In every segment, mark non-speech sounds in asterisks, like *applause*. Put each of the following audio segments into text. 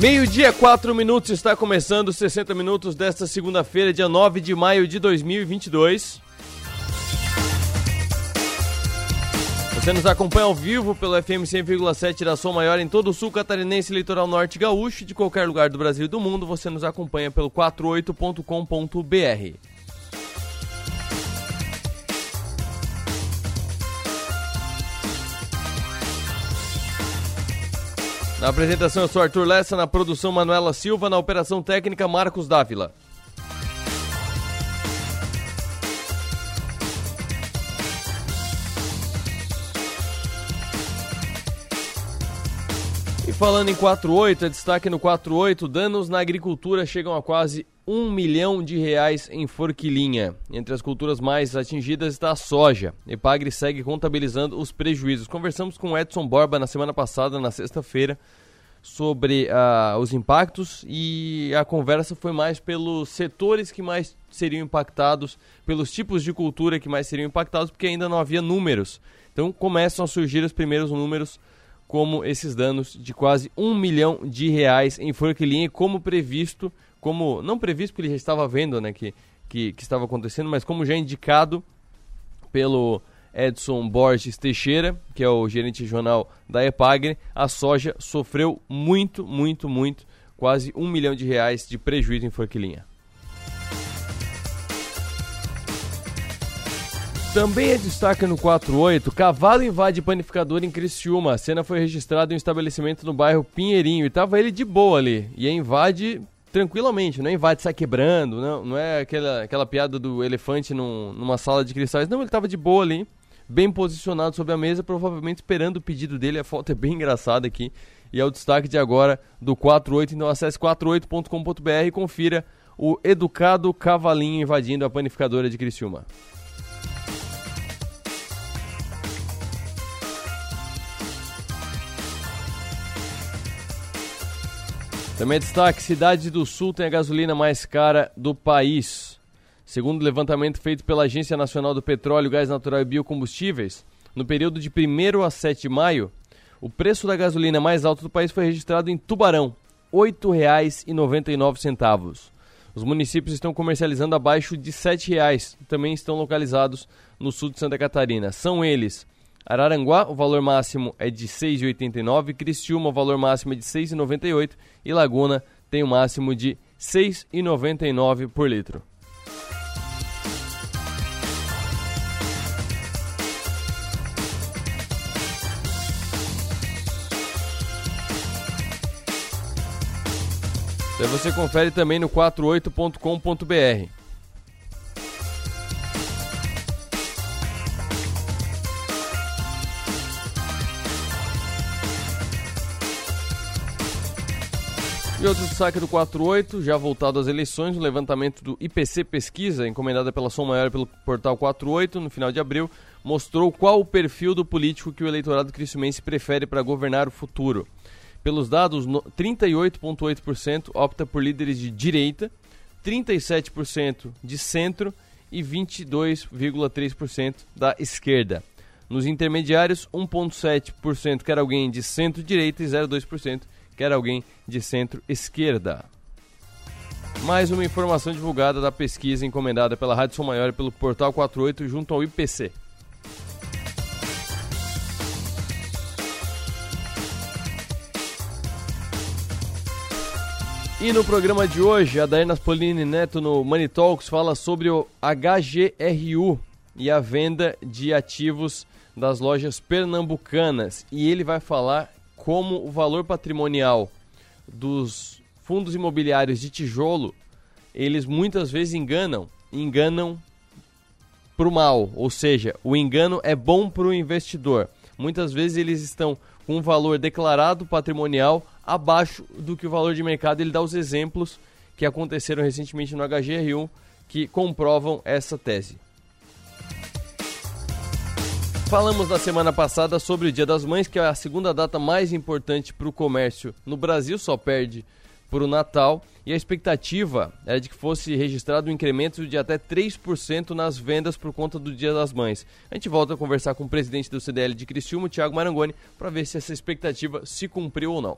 Meio-dia, 4 minutos, está começando 60 minutos desta segunda-feira, dia 9 de maio de 2022. Você nos acompanha ao vivo pelo FM 100,7 da Som Maior em todo o sul catarinense, litoral norte gaúcho, de qualquer lugar do Brasil e do mundo. Você nos acompanha pelo 48.com.br. Na apresentação eu sou Arthur Lessa, na produção Manuela Silva, na operação técnica Marcos Dávila. Falando em 48, é destaque no 48, danos na agricultura chegam a quase um milhão de reais em Forquilinha. Entre as culturas mais atingidas está a soja. Epagre segue contabilizando os prejuízos. Conversamos com Edson Borba na semana passada, na sexta-feira, sobre uh, os impactos e a conversa foi mais pelos setores que mais seriam impactados, pelos tipos de cultura que mais seriam impactados, porque ainda não havia números. Então começam a surgir os primeiros números como esses danos de quase um milhão de reais em Forquilinha, como previsto como não previsto porque ele já estava vendo, né, que, que, que estava acontecendo, mas como já indicado pelo Edson Borges Teixeira, que é o gerente regional da Epagre, a soja sofreu muito, muito, muito, quase um milhão de reais de prejuízo em Forquilinha. Também é destaque no 48, cavalo invade panificador em Criciúma. A cena foi registrada em um estabelecimento no bairro Pinheirinho e tava ele de boa ali. E invade tranquilamente, não é invade, sai quebrando, não, não é aquela, aquela piada do elefante num, numa sala de cristais. Não, ele estava de boa ali, bem posicionado sobre a mesa, provavelmente esperando o pedido dele. A foto é bem engraçada aqui. E é o destaque de agora do 48. Então acesse 48.com.br e confira o educado cavalinho invadindo a panificadora de Criciúma. Também é destaque: Cidade do Sul tem a gasolina mais cara do país. Segundo o levantamento feito pela Agência Nacional do Petróleo, Gás Natural e Biocombustíveis, no período de 1 a 7 de maio, o preço da gasolina mais alto do país foi registrado em Tubarão, R$ 8,99. Os municípios estão comercializando abaixo de R$ 7,00, também estão localizados no sul de Santa Catarina. São eles Araranguá, o valor máximo é de 6,89, Criciúma, o valor máximo é de 6,98 e Laguna tem o máximo de 6,99 por litro. Então você confere também no 48.com.br. E outro destaque do 48, já voltado às eleições, o levantamento do IPC Pesquisa, encomendada pela Som Maior pelo portal 48, no final de abril, mostrou qual o perfil do político que o eleitorado cristiumense prefere para governar o futuro. Pelos dados, 38,8% opta por líderes de direita, 37% de centro e 22,3% da esquerda. Nos intermediários, 1,7% quer alguém de centro-direita e 0,2% quer alguém de centro-esquerda. Mais uma informação divulgada da pesquisa encomendada pela Rádio Som Maior e pelo Portal 48 junto ao IPC. E no programa de hoje, a Daina Polini Neto no Money Talks fala sobre o HGRU e a venda de ativos das lojas pernambucanas. E ele vai falar como o valor patrimonial dos fundos imobiliários de tijolo, eles muitas vezes enganam, enganam para o mal, ou seja, o engano é bom para o investidor. Muitas vezes eles estão com um valor declarado patrimonial abaixo do que o valor de mercado. Ele dá os exemplos que aconteceram recentemente no HGR1 que comprovam essa tese. Falamos na semana passada sobre o Dia das Mães, que é a segunda data mais importante para o comércio no Brasil, só perde para o Natal. E a expectativa é de que fosse registrado um incremento de até 3% nas vendas por conta do Dia das Mães. A gente volta a conversar com o presidente do CDL de Criciúma, Thiago Marangoni, para ver se essa expectativa se cumpriu ou não.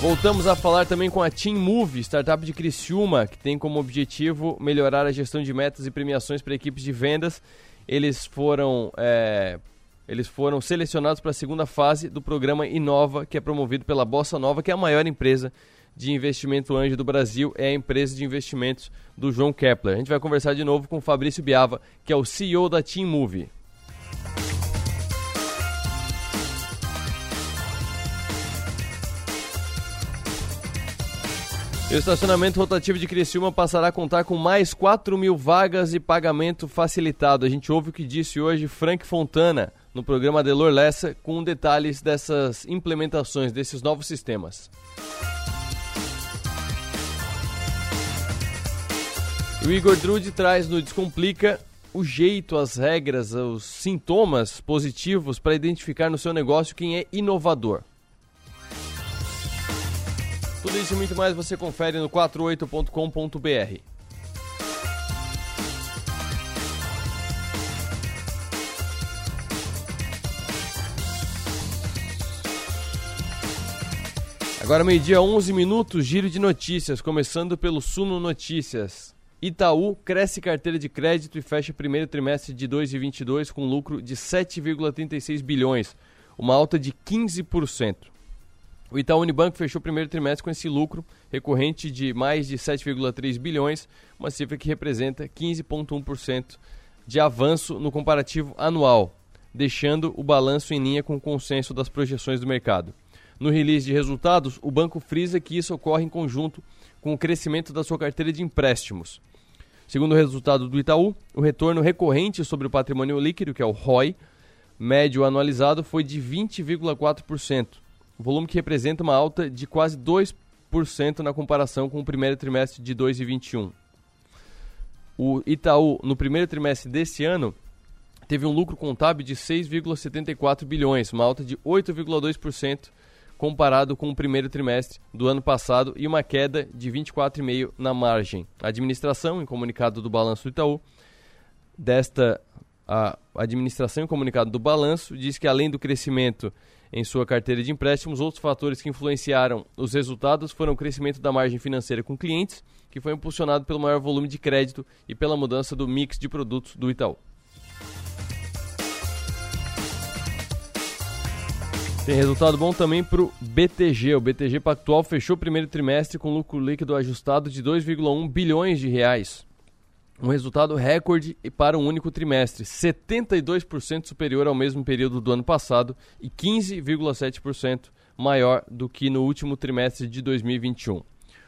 Voltamos a falar também com a Team Move, startup de Criciúma, que tem como objetivo melhorar a gestão de metas e premiações para equipes de vendas. Eles foram, é, eles foram selecionados para a segunda fase do programa Inova, que é promovido pela Bossa Nova, que é a maior empresa de investimento anjo do Brasil, é a empresa de investimentos do João Kepler. A gente vai conversar de novo com o Fabrício Biava, que é o CEO da Team Move. O estacionamento rotativo de Criciúma passará a contar com mais 4 mil vagas e pagamento facilitado. A gente ouve o que disse hoje Frank Fontana no programa Delor Lessa com detalhes dessas implementações, desses novos sistemas. O Igor Drude traz no Descomplica o jeito, as regras, os sintomas positivos para identificar no seu negócio quem é inovador. Tudo isso e muito mais você confere no 48.com.br. Agora meio-dia 11 minutos, giro de notícias, começando pelo Suno Notícias. Itaú cresce carteira de crédito e fecha primeiro trimestre de 2022 com lucro de 7,36 bilhões, uma alta de 15%. O Itaú Unibanco fechou o primeiro trimestre com esse lucro recorrente de mais de 7,3 bilhões, uma cifra que representa 15,1% de avanço no comparativo anual, deixando o balanço em linha com o consenso das projeções do mercado. No release de resultados, o banco frisa que isso ocorre em conjunto com o crescimento da sua carteira de empréstimos. Segundo o resultado do Itaú, o retorno recorrente sobre o patrimônio líquido, que é o ROI, médio anualizado foi de 20,4%, volume que representa uma alta de quase 2% na comparação com o primeiro trimestre de 2021. O Itaú, no primeiro trimestre desse ano, teve um lucro contábil de 6,74 bilhões, uma alta de 8,2% comparado com o primeiro trimestre do ano passado e uma queda de 24,5% na margem. A administração, em comunicado do balanço do Itaú, desta a administração em comunicado do balanço diz que além do crescimento em sua carteira de empréstimos, outros fatores que influenciaram os resultados foram o crescimento da margem financeira com clientes, que foi impulsionado pelo maior volume de crédito e pela mudança do mix de produtos do Itaú. Tem resultado bom também para o BTG. O BTG Pactual fechou o primeiro trimestre com lucro líquido ajustado de 2,1 bilhões de reais um resultado recorde para um único trimestre, 72% superior ao mesmo período do ano passado e 15,7% maior do que no último trimestre de 2021.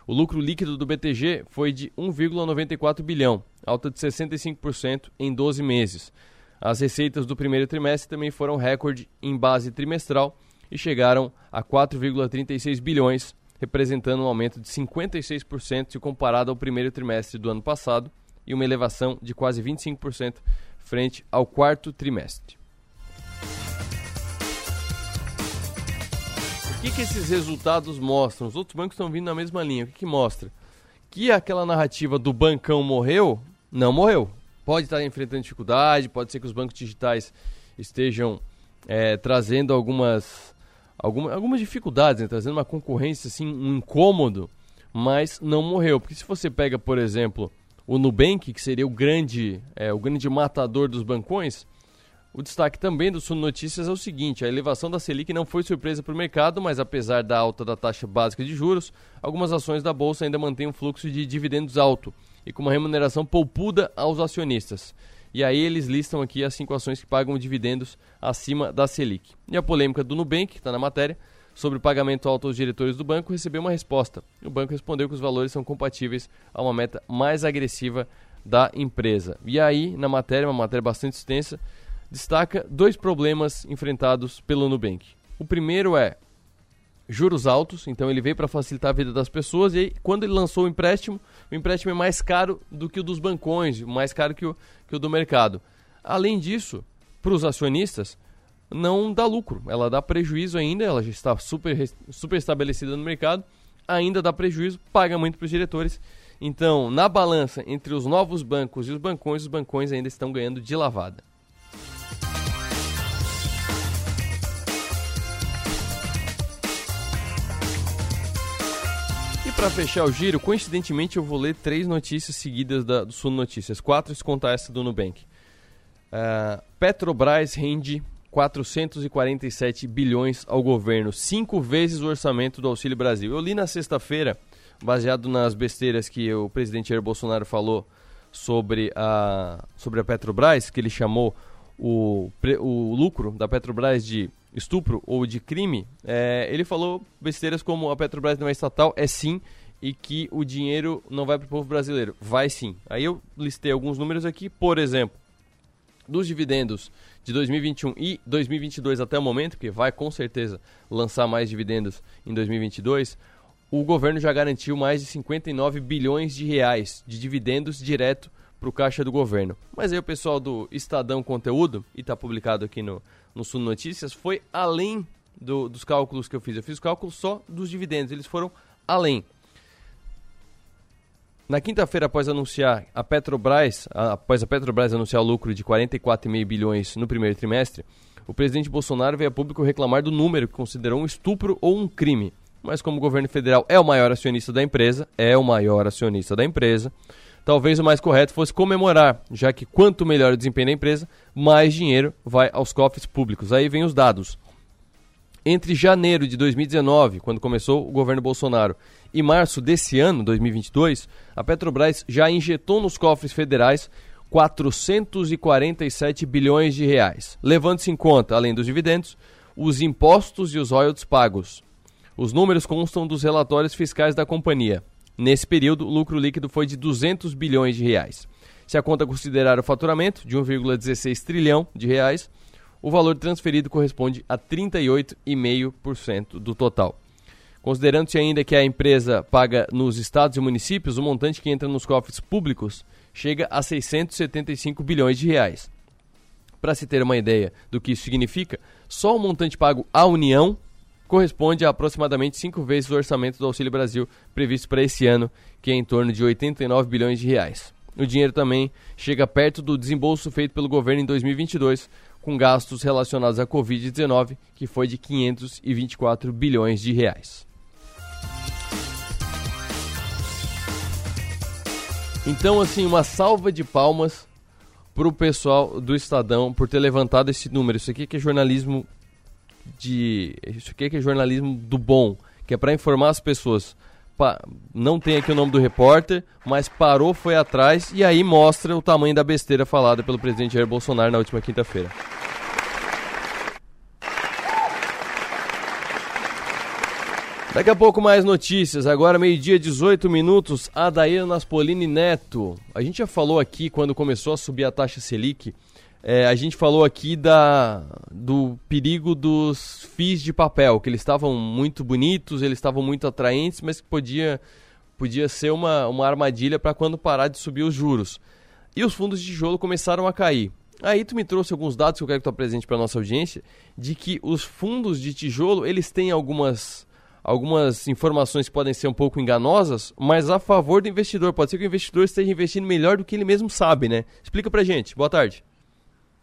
O lucro líquido do BTG foi de 1,94 bilhão, alta de 65% em 12 meses. As receitas do primeiro trimestre também foram recorde em base trimestral e chegaram a 4,36 bilhões, representando um aumento de 56% se comparado ao primeiro trimestre do ano passado e uma elevação de quase 25% frente ao quarto trimestre. O que, que esses resultados mostram? Os outros bancos estão vindo na mesma linha. O que, que mostra? Que aquela narrativa do bancão morreu, não morreu. Pode estar enfrentando dificuldade, pode ser que os bancos digitais estejam é, trazendo algumas, alguma, algumas dificuldades, né? trazendo uma concorrência, assim, um incômodo, mas não morreu. Porque se você pega, por exemplo, o Nubank, que seria o grande, é, o grande matador dos bancões, o destaque também do Sul Notícias é o seguinte: a elevação da Selic não foi surpresa para o mercado, mas apesar da alta da taxa básica de juros, algumas ações da bolsa ainda mantêm um fluxo de dividendos alto e com uma remuneração poupuda aos acionistas. E aí eles listam aqui as cinco ações que pagam dividendos acima da Selic. E a polêmica do Nubank, que está na matéria, sobre o pagamento alto aos diretores do banco recebeu uma resposta. O banco respondeu que os valores são compatíveis a uma meta mais agressiva da empresa. E aí, na matéria, uma matéria bastante extensa, destaca dois problemas enfrentados pelo Nubank. O primeiro é juros altos, então ele veio para facilitar a vida das pessoas e aí, quando ele lançou o empréstimo, o empréstimo é mais caro do que o dos bancões, mais caro que o, que o do mercado. Além disso, para os acionistas, não dá lucro. Ela dá prejuízo ainda, ela já está super, super estabelecida no mercado, ainda dá prejuízo, paga muito para os diretores. Então, na balança entre os novos bancos e os bancões, os bancões ainda estão ganhando de lavada. para fechar o giro, coincidentemente eu vou ler três notícias seguidas da, do Suno Notícias. Quatro se contar essa do Nubank. Uh, Petrobras rende 447 bilhões ao governo, cinco vezes o orçamento do Auxílio Brasil. Eu li na sexta-feira, baseado nas besteiras que o presidente Jair Bolsonaro falou sobre a, sobre a Petrobras, que ele chamou o, o lucro da Petrobras de estupro ou de crime, é, ele falou besteiras como a Petrobras não é estatal, é sim, e que o dinheiro não vai para o povo brasileiro. Vai sim. Aí eu listei alguns números aqui, por exemplo, dos dividendos de 2021 e 2022 até o momento, que vai com certeza lançar mais dividendos em 2022, o governo já garantiu mais de 59 bilhões de reais de dividendos direto para o caixa do governo. Mas aí o pessoal do Estadão Conteúdo, e está publicado aqui no, no Sul Notícias, foi além do, dos cálculos que eu fiz. Eu fiz o cálculo só dos dividendos, eles foram além. Na quinta-feira, após anunciar a Petrobras, após a Petrobras anunciar o lucro de 44,5 bilhões no primeiro trimestre, o presidente Bolsonaro veio a público reclamar do número que considerou um estupro ou um crime. Mas como o governo federal é o maior acionista da empresa, é o maior acionista da empresa, talvez o mais correto fosse comemorar, já que quanto melhor o desempenho da empresa, mais dinheiro vai aos cofres públicos. Aí vem os dados. Entre janeiro de 2019, quando começou o governo Bolsonaro, e março desse ano, 2022, a Petrobras já injetou nos cofres federais 447 bilhões de reais, levando-se em conta, além dos dividendos, os impostos e os royalties pagos. Os números constam dos relatórios fiscais da companhia. Nesse período, o lucro líquido foi de 200 bilhões de reais. Se a conta considerar o faturamento de 1,16 trilhão de reais, o valor transferido corresponde a 38,5% do total. Considerando-se ainda que a empresa paga nos estados e municípios, o montante que entra nos cofres públicos chega a 675 bilhões de reais. Para se ter uma ideia do que isso significa, só o montante pago à União corresponde a aproximadamente cinco vezes o orçamento do Auxílio Brasil previsto para esse ano, que é em torno de 89 bilhões de reais. O dinheiro também chega perto do desembolso feito pelo governo em 2022, com gastos relacionados à Covid-19, que foi de 524 bilhões de reais. Então, assim, uma salva de palmas para o pessoal do Estadão por ter levantado esse número. Isso aqui que é jornalismo de. Isso aqui é jornalismo do bom, que é para informar as pessoas. Pa, não tem aqui o nome do repórter, mas parou, foi atrás e aí mostra o tamanho da besteira falada pelo presidente Jair Bolsonaro na última quinta-feira. Daqui a pouco mais notícias. Agora, meio-dia, 18 minutos. Adair Naspolini Neto. A gente já falou aqui quando começou a subir a taxa Selic é, a gente falou aqui da, do perigo dos FIIs de papel, que eles estavam muito bonitos, eles estavam muito atraentes, mas que podia, podia ser uma, uma armadilha para quando parar de subir os juros. E os fundos de tijolo começaram a cair. Aí tu me trouxe alguns dados que eu quero que tu apresente para nossa audiência, de que os fundos de tijolo, eles têm algumas algumas informações podem ser um pouco enganosas, mas a favor do investidor. Pode ser que o investidor esteja investindo melhor do que ele mesmo sabe, né? Explica pra gente. Boa tarde.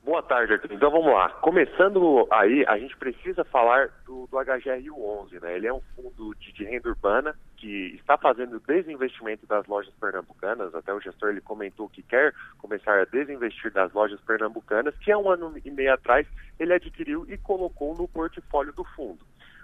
Boa tarde, Arthur. Então vamos lá. Começando aí, a gente precisa falar do, do HGRU11, né? Ele é um fundo de, de, renda urbana que está fazendo desinvestimento das lojas pernambucanas. Até o gestor ele comentou que quer começar a desinvestir das lojas pernambucanas, que há um ano e meio atrás ele adquiriu e colocou no portfólio do fundo.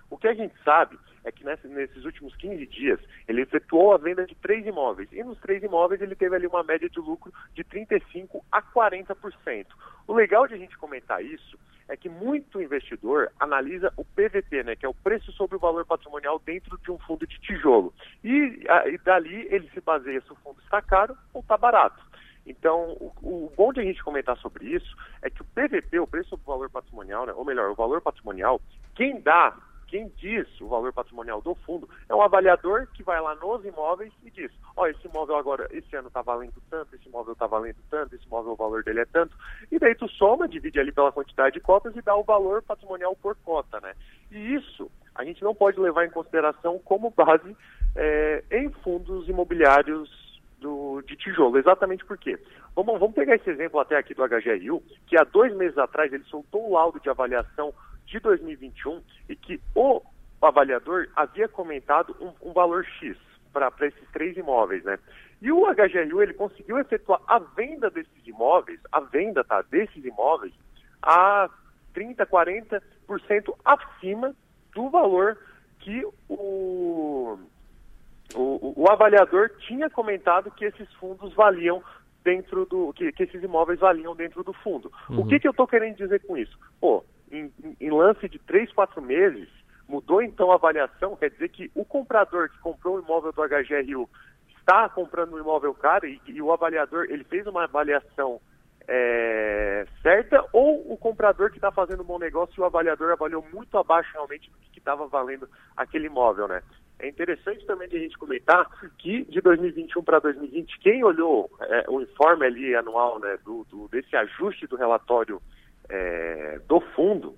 O que a gente sabe é que nesses últimos 15 dias ele efetuou a venda de três imóveis e nos três imóveis ele teve ali uma média de lucro de 35 a 40%. O legal de a gente comentar isso é que muito investidor analisa o PVP, né, que é o preço sobre o valor patrimonial dentro de um fundo de tijolo. E, e dali ele se baseia se o fundo está caro ou está barato. Então, o, o, bom de a gente comentar sobre isso é que o PVP, o preço sobre o valor patrimonial, né, ou melhor, o valor patrimonial, quem dá quem diz o valor patrimonial do fundo é um avaliador que vai lá nos imóveis e diz, ó, oh, esse imóvel agora, esse ano está valendo tanto, esse imóvel está valendo tanto, esse imóvel o valor dele é tanto, e daí tu soma, divide ali pela quantidade de cotas e dá o valor patrimonial por cota, né? E isso a gente não pode levar em consideração como base é, em fundos imobiliários do, de tijolo. Exatamente por quê? Vamos, vamos pegar esse exemplo até aqui do HGRU, que há dois meses atrás ele soltou o laudo de avaliação de 2021 e que o avaliador havia comentado um, um valor X esses três imóveis, né? E o HGRU ele conseguiu efetuar a venda desses imóveis, a venda tá, desses imóveis, a 30, 40% acima do valor que o, o, o, avaliador tinha comentado que esses fundos valiam dentro do. que, que esses imóveis valiam dentro do fundo. Uhum. O que, que eu estou querendo dizer com isso? Pô, em, em lance de três, quatro meses, mudou então a avaliação, quer dizer que o comprador que comprou o imóvel do HGRU está comprando um imóvel caro e, e o avaliador ele fez uma avaliação é, certa ou o comprador que está fazendo um bom negócio e o avaliador avaliou muito abaixo realmente do que estava valendo aquele imóvel, né? É interessante também de a gente comentar que de 2021 para 2020, quem olhou é, o informe ali anual né, do, do desse ajuste do relatório é, do fundo,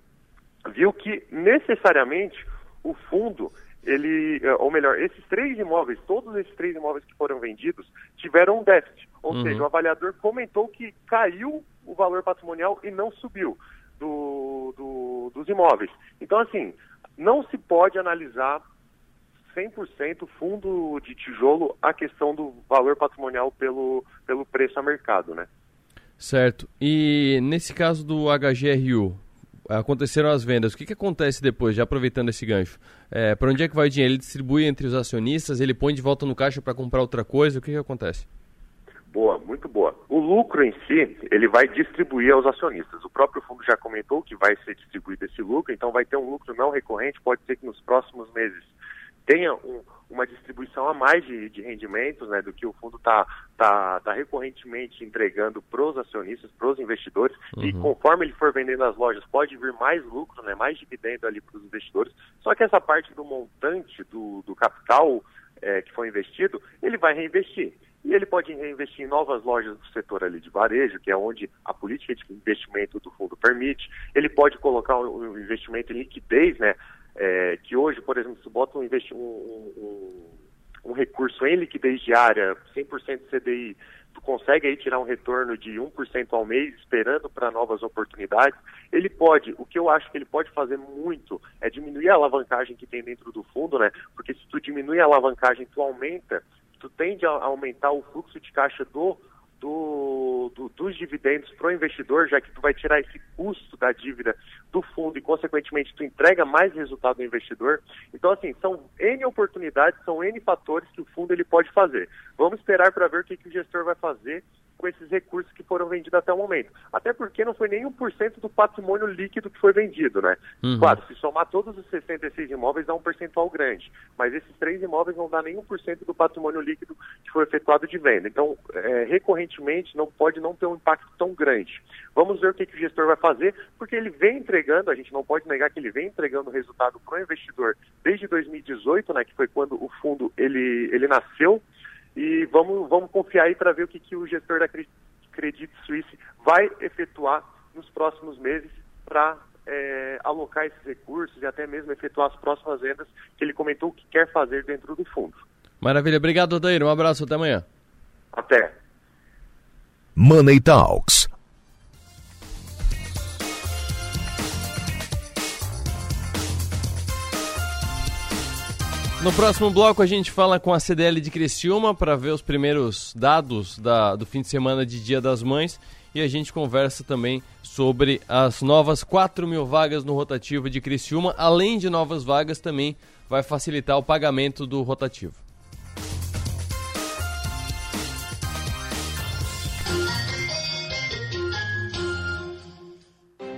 viu que necessariamente o fundo ele, é, ou melhor, esses três imóveis, todos esses três imóveis que foram vendidos, tiveram um déficit. Ou uhum. seja, o avaliador comentou que caiu o valor patrimonial e não subiu do, do, dos imóveis. Então, assim, não se pode analisar 100% fundo de tijolo a questão do valor patrimonial pelo, pelo preço a mercado, né? Certo. E nesse caso do HGRU, aconteceram as vendas. O que, que acontece depois, já aproveitando esse gancho? É, para onde é que vai o dinheiro? Ele distribui entre os acionistas, ele põe de volta no caixa para comprar outra coisa? O que, que acontece? Boa, muito boa. O lucro em si, ele vai distribuir aos acionistas. O próprio fundo já comentou que vai ser distribuído esse lucro, então vai ter um lucro não recorrente, pode ser que nos próximos meses tenha um, uma distribuição a mais de, de, rendimentos né, do que o fundo está tá, tá recorrentemente entregando para os acionistas, para os investidores, uhum. e conforme ele for vendendo as lojas, pode vir mais lucro, né, mais dividendo ali para os investidores. Só que essa parte do montante do, do capital é, que foi investido, ele vai reinvestir. E ele pode reinvestir em novas lojas do setor ali de varejo, que é onde a política de investimento do fundo permite. Ele pode colocar o investimento em liquidez, né? É, que hoje, por exemplo, se bota um, um, um, um recurso em liquidez diária, 100% CDI, tu consegue aí tirar um retorno de 1% ao mês, esperando para novas oportunidades, ele pode, o que eu acho que ele pode fazer muito é diminuir a alavancagem que tem dentro do fundo, né? Porque se tu diminui a alavancagem, tu aumenta, tu tende a aumentar o fluxo de caixa do do, do, dos dividendos para o investidor, já que tu vai tirar esse custo da dívida do fundo e, consequentemente, tu entrega mais resultado ao investidor. Então, assim, são N oportunidades, são N fatores que o fundo ele pode fazer. Vamos esperar para ver o que, que o gestor vai fazer com esses recursos que foram vendidos até o momento. Até porque não foi nem 1% do patrimônio líquido que foi vendido, né? Uhum. Claro, se somar todos os 66 imóveis dá um percentual grande, mas esses três imóveis não dá nem 1% do patrimônio líquido que foi efetuado de venda. Então, é, recorrentemente, não pode não ter um impacto tão grande. Vamos ver o que, que o gestor vai fazer, porque ele vem entregando, a gente não pode negar que ele vem entregando resultado para o investidor desde 2018, né, que foi quando o fundo ele, ele nasceu, e vamos, vamos confiar aí para ver o que, que o gestor da Credit Suisse vai efetuar nos próximos meses para é, alocar esses recursos e até mesmo efetuar as próximas vendas que ele comentou que quer fazer dentro do fundo. Maravilha. Obrigado, Odair. Um abraço. Até amanhã. Até. Money Talks No próximo bloco a gente fala com a CDL de Criciúma para ver os primeiros dados da, do fim de semana de Dia das Mães e a gente conversa também sobre as novas 4 mil vagas no rotativo de Criciúma. Além de novas vagas, também vai facilitar o pagamento do rotativo.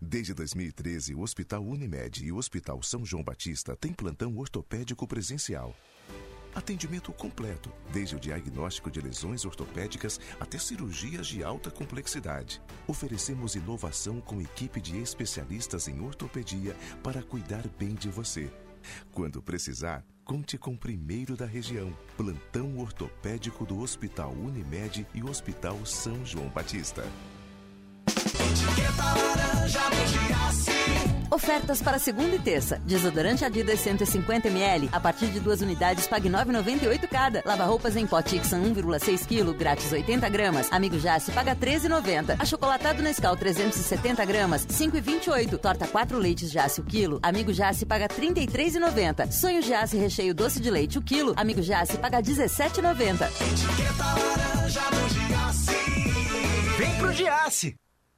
Desde 2013, o Hospital Unimed e o Hospital São João Batista têm plantão ortopédico presencial. Atendimento completo, desde o diagnóstico de lesões ortopédicas até cirurgias de alta complexidade. Oferecemos inovação com equipe de especialistas em ortopedia para cuidar bem de você. Quando precisar, conte com o primeiro da região. Plantão ortopédico do Hospital Unimed e Hospital São João Batista. Etiqueta laranja Ofertas para segunda e terça. Desodorante Adidas 150ml, a partir de duas unidades, pague 9,98 cada. Lava roupas em pó Tixan 1,6 kg, grátis 80 gramas. Amigo Jace, paga 13,90. Achocolatado Nescau 370 gramas, 5,28. Torta 4 leites Jace o quilo. Amigo Jace, paga 33,90. Sonho Jace recheio doce de leite o quilo. Amigo Jace, paga 17,90. Etiqueta laranja do Giasse. Vem pro Giasse.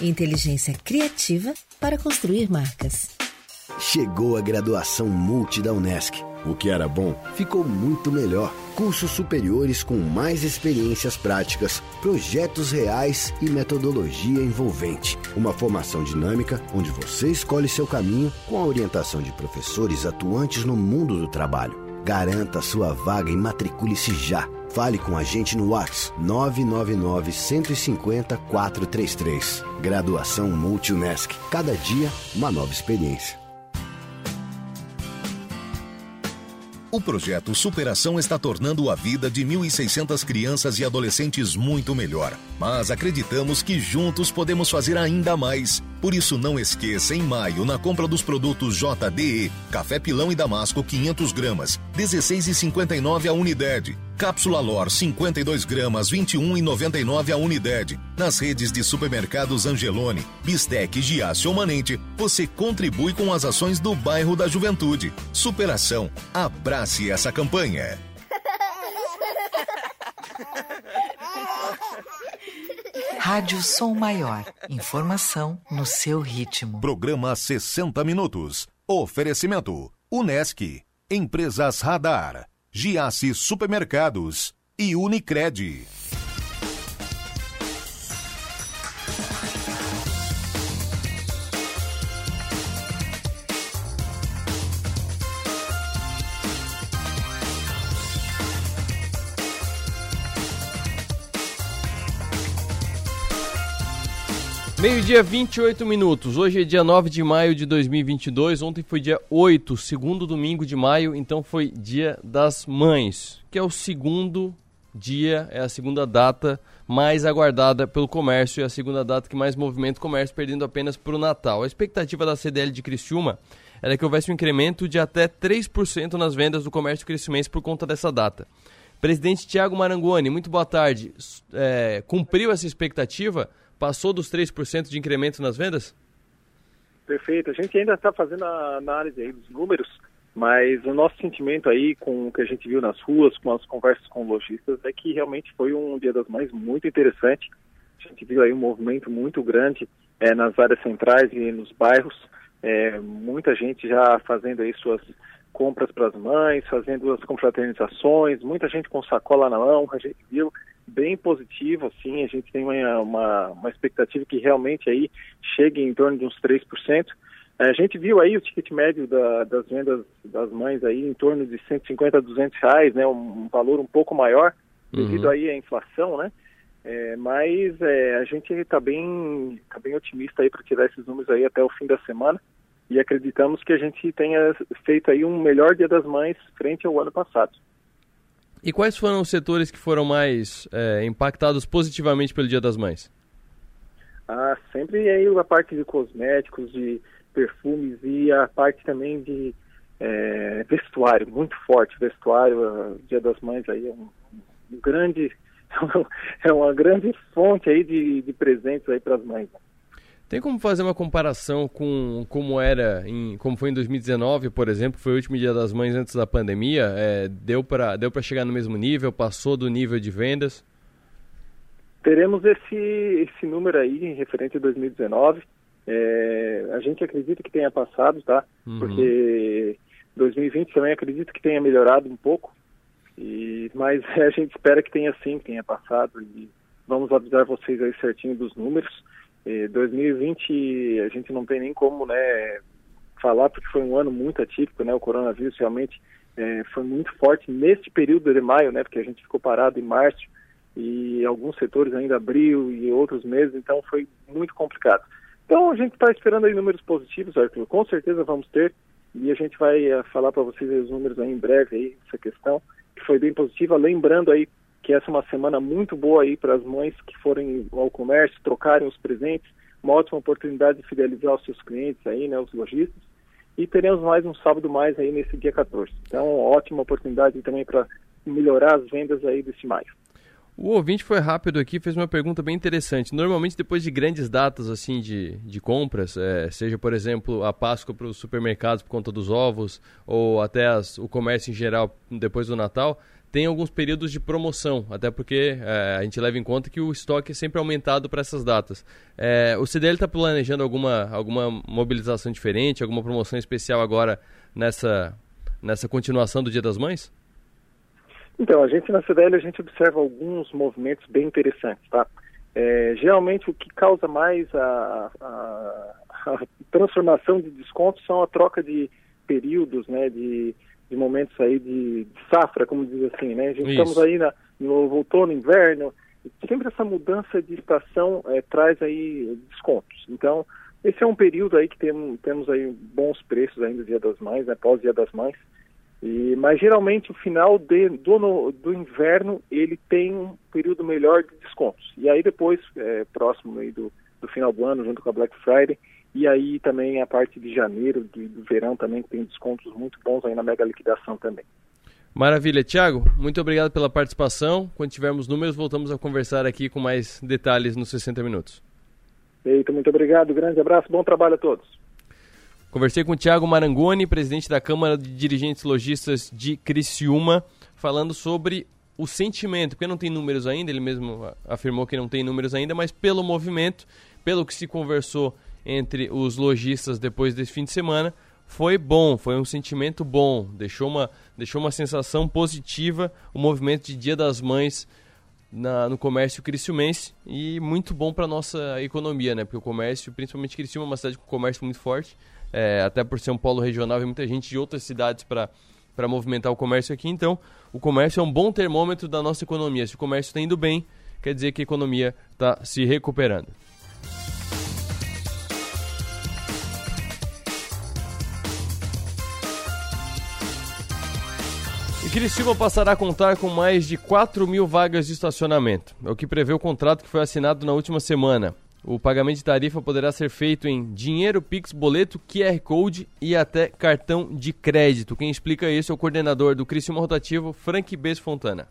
Inteligência criativa para construir marcas. Chegou a graduação Multi da Unesc. O que era bom ficou muito melhor. Cursos superiores com mais experiências práticas, projetos reais e metodologia envolvente. Uma formação dinâmica onde você escolhe seu caminho com a orientação de professores atuantes no mundo do trabalho. Garanta sua vaga e matricule-se já. Fale com a gente no WhatsApp 999 150 433. Graduação Multunesc. Cada dia, uma nova experiência. O projeto Superação está tornando a vida de 1.600 crianças e adolescentes muito melhor. Mas acreditamos que juntos podemos fazer ainda mais. Por isso, não esqueça, em maio, na compra dos produtos JDE, Café Pilão e Damasco 500 gramas, 16,59 a unidade. Cápsula Lor 52 gramas, 21,99 a unidade. Nas redes de supermercados Angelone, Bistec, Giasse ou Manente, você contribui com as ações do bairro da Juventude. Superação. Abrace essa campanha. *laughs* Rádio Som Maior. Informação no seu ritmo. Programa 60 Minutos. Oferecimento. Unesc. Empresas Radar. Giasse Supermercados e Unicred. Meio-dia, 28 minutos. Hoje é dia 9 de maio de 2022. Ontem foi dia 8, segundo domingo de maio, então foi dia das mães, que é o segundo dia, é a segunda data mais aguardada pelo comércio e a segunda data que mais movimenta o comércio, perdendo apenas para o Natal. A expectativa da CDL de Criciúma era que houvesse um incremento de até 3% nas vendas do comércio criciumense por conta dessa data. Presidente Tiago Marangoni, muito boa tarde. É, cumpriu essa expectativa? Passou dos 3% de incremento nas vendas? Perfeito. A gente ainda está fazendo a análise aí dos números, mas o nosso sentimento aí com o que a gente viu nas ruas, com as conversas com lojistas, é que realmente foi um Dia das Mães muito interessante. A gente viu aí um movimento muito grande é, nas áreas centrais e nos bairros. É, muita gente já fazendo aí suas compras para as mães, fazendo as confraternizações, muita gente com sacola na mão, a gente viu bem positivo, assim, a gente tem uma, uma, uma expectativa que realmente aí chegue em torno de uns 3%. É, a gente viu aí o ticket médio da, das vendas das mães aí em torno de 150 a 200 reais, né, um, um valor um pouco maior devido uhum. aí à inflação, né? É, mas é, a gente está bem, tá bem otimista aí para tirar esses números aí até o fim da semana e acreditamos que a gente tenha feito aí um melhor Dia das Mães frente ao ano passado. E quais foram os setores que foram mais é, impactados positivamente pelo Dia das Mães? Ah, sempre aí a parte de cosméticos, de perfumes e a parte também de é, vestuário, muito forte. Vestuário, Dia das Mães aí é um, um grande, *laughs* é uma grande fonte aí de, de presentes aí para as mães. Tem como fazer uma comparação com como era, em, como foi em 2019, por exemplo, foi o último dia das mães antes da pandemia? É, deu para deu chegar no mesmo nível? Passou do nível de vendas? Teremos esse, esse número aí referente a 2019. É, a gente acredita que tenha passado, tá? Uhum. Porque 2020 também acredito que tenha melhorado um pouco. E, mas *laughs* a gente espera que tenha sim, que tenha passado. E vamos avisar vocês aí certinho dos números. 2020 a gente não tem nem como né, falar, porque foi um ano muito atípico, né? O coronavírus realmente é, foi muito forte neste período de maio, né? Porque a gente ficou parado em março e alguns setores ainda abril e outros meses, então foi muito complicado. Então a gente está esperando aí números positivos, Arthur. Com certeza vamos ter e a gente vai uh, falar para vocês os números aí em breve aí essa questão que foi bem positiva. Lembrando aí que essa é uma semana muito boa aí para as mães que forem ao comércio, trocarem os presentes, uma ótima oportunidade de fidelizar os seus clientes aí, né, os lojistas. E teremos mais um sábado mais aí nesse dia 14. Então, ótima oportunidade também para melhorar as vendas aí desse maio. O ouvinte foi rápido aqui, fez uma pergunta bem interessante. Normalmente, depois de grandes datas assim de, de compras, é, seja, por exemplo, a Páscoa para os supermercados por conta dos ovos, ou até as, o comércio em geral depois do Natal, tem alguns períodos de promoção, até porque é, a gente leva em conta que o estoque é sempre aumentado para essas datas. É, o CDL está planejando alguma, alguma mobilização diferente, alguma promoção especial agora nessa, nessa continuação do Dia das Mães? Então, a gente na CDL a gente observa alguns movimentos bem interessantes, tá? É, geralmente o que causa mais a, a, a transformação de descontos são a troca de períodos, né, de de momentos aí de, safra, como diz assim, né? A gente Isso. estamos aí na, no outono, inverno, sempre essa mudança de estação é, traz aí descontos. Então, esse é um período aí que tem, temos aí bons preços ainda Dia das Mães, né? Pós Dia das Mães. E, mas geralmente o final de, do, do inverno ele tem um período melhor de descontos. E aí depois, é, próximo aí do, do final do ano, junto com a Black Friday, e aí também a parte de janeiro, de, do verão também, que tem descontos muito bons aí na mega liquidação também. Maravilha. Tiago, muito obrigado pela participação. Quando tivermos números, voltamos a conversar aqui com mais detalhes nos 60 minutos. Eita, muito obrigado. Grande abraço. Bom trabalho a todos. Conversei com o Tiago Marangoni, presidente da Câmara de Dirigentes Logistas de Criciúma, falando sobre o sentimento, porque não tem números ainda, ele mesmo afirmou que não tem números ainda, mas pelo movimento, pelo que se conversou entre os lojistas depois desse fim de semana foi bom, foi um sentimento bom, deixou uma, deixou uma sensação positiva o movimento de Dia das Mães na, no comércio criciumense e muito bom para nossa economia, né? Porque o comércio, principalmente Criciúma, é uma cidade com comércio muito forte, é, até por ser um polo regional, e muita gente de outras cidades para movimentar o comércio aqui. Então, o comércio é um bom termômetro da nossa economia. Se o comércio está indo bem, quer dizer que a economia está se recuperando. E Criciúma passará a contar com mais de 4 mil vagas de estacionamento. É o que prevê o contrato que foi assinado na última semana. O pagamento de tarifa poderá ser feito em dinheiro, Pix, boleto, QR Code e até cartão de crédito. Quem explica isso é o coordenador do Criciúma Rotativo, Frank Bes Fontana.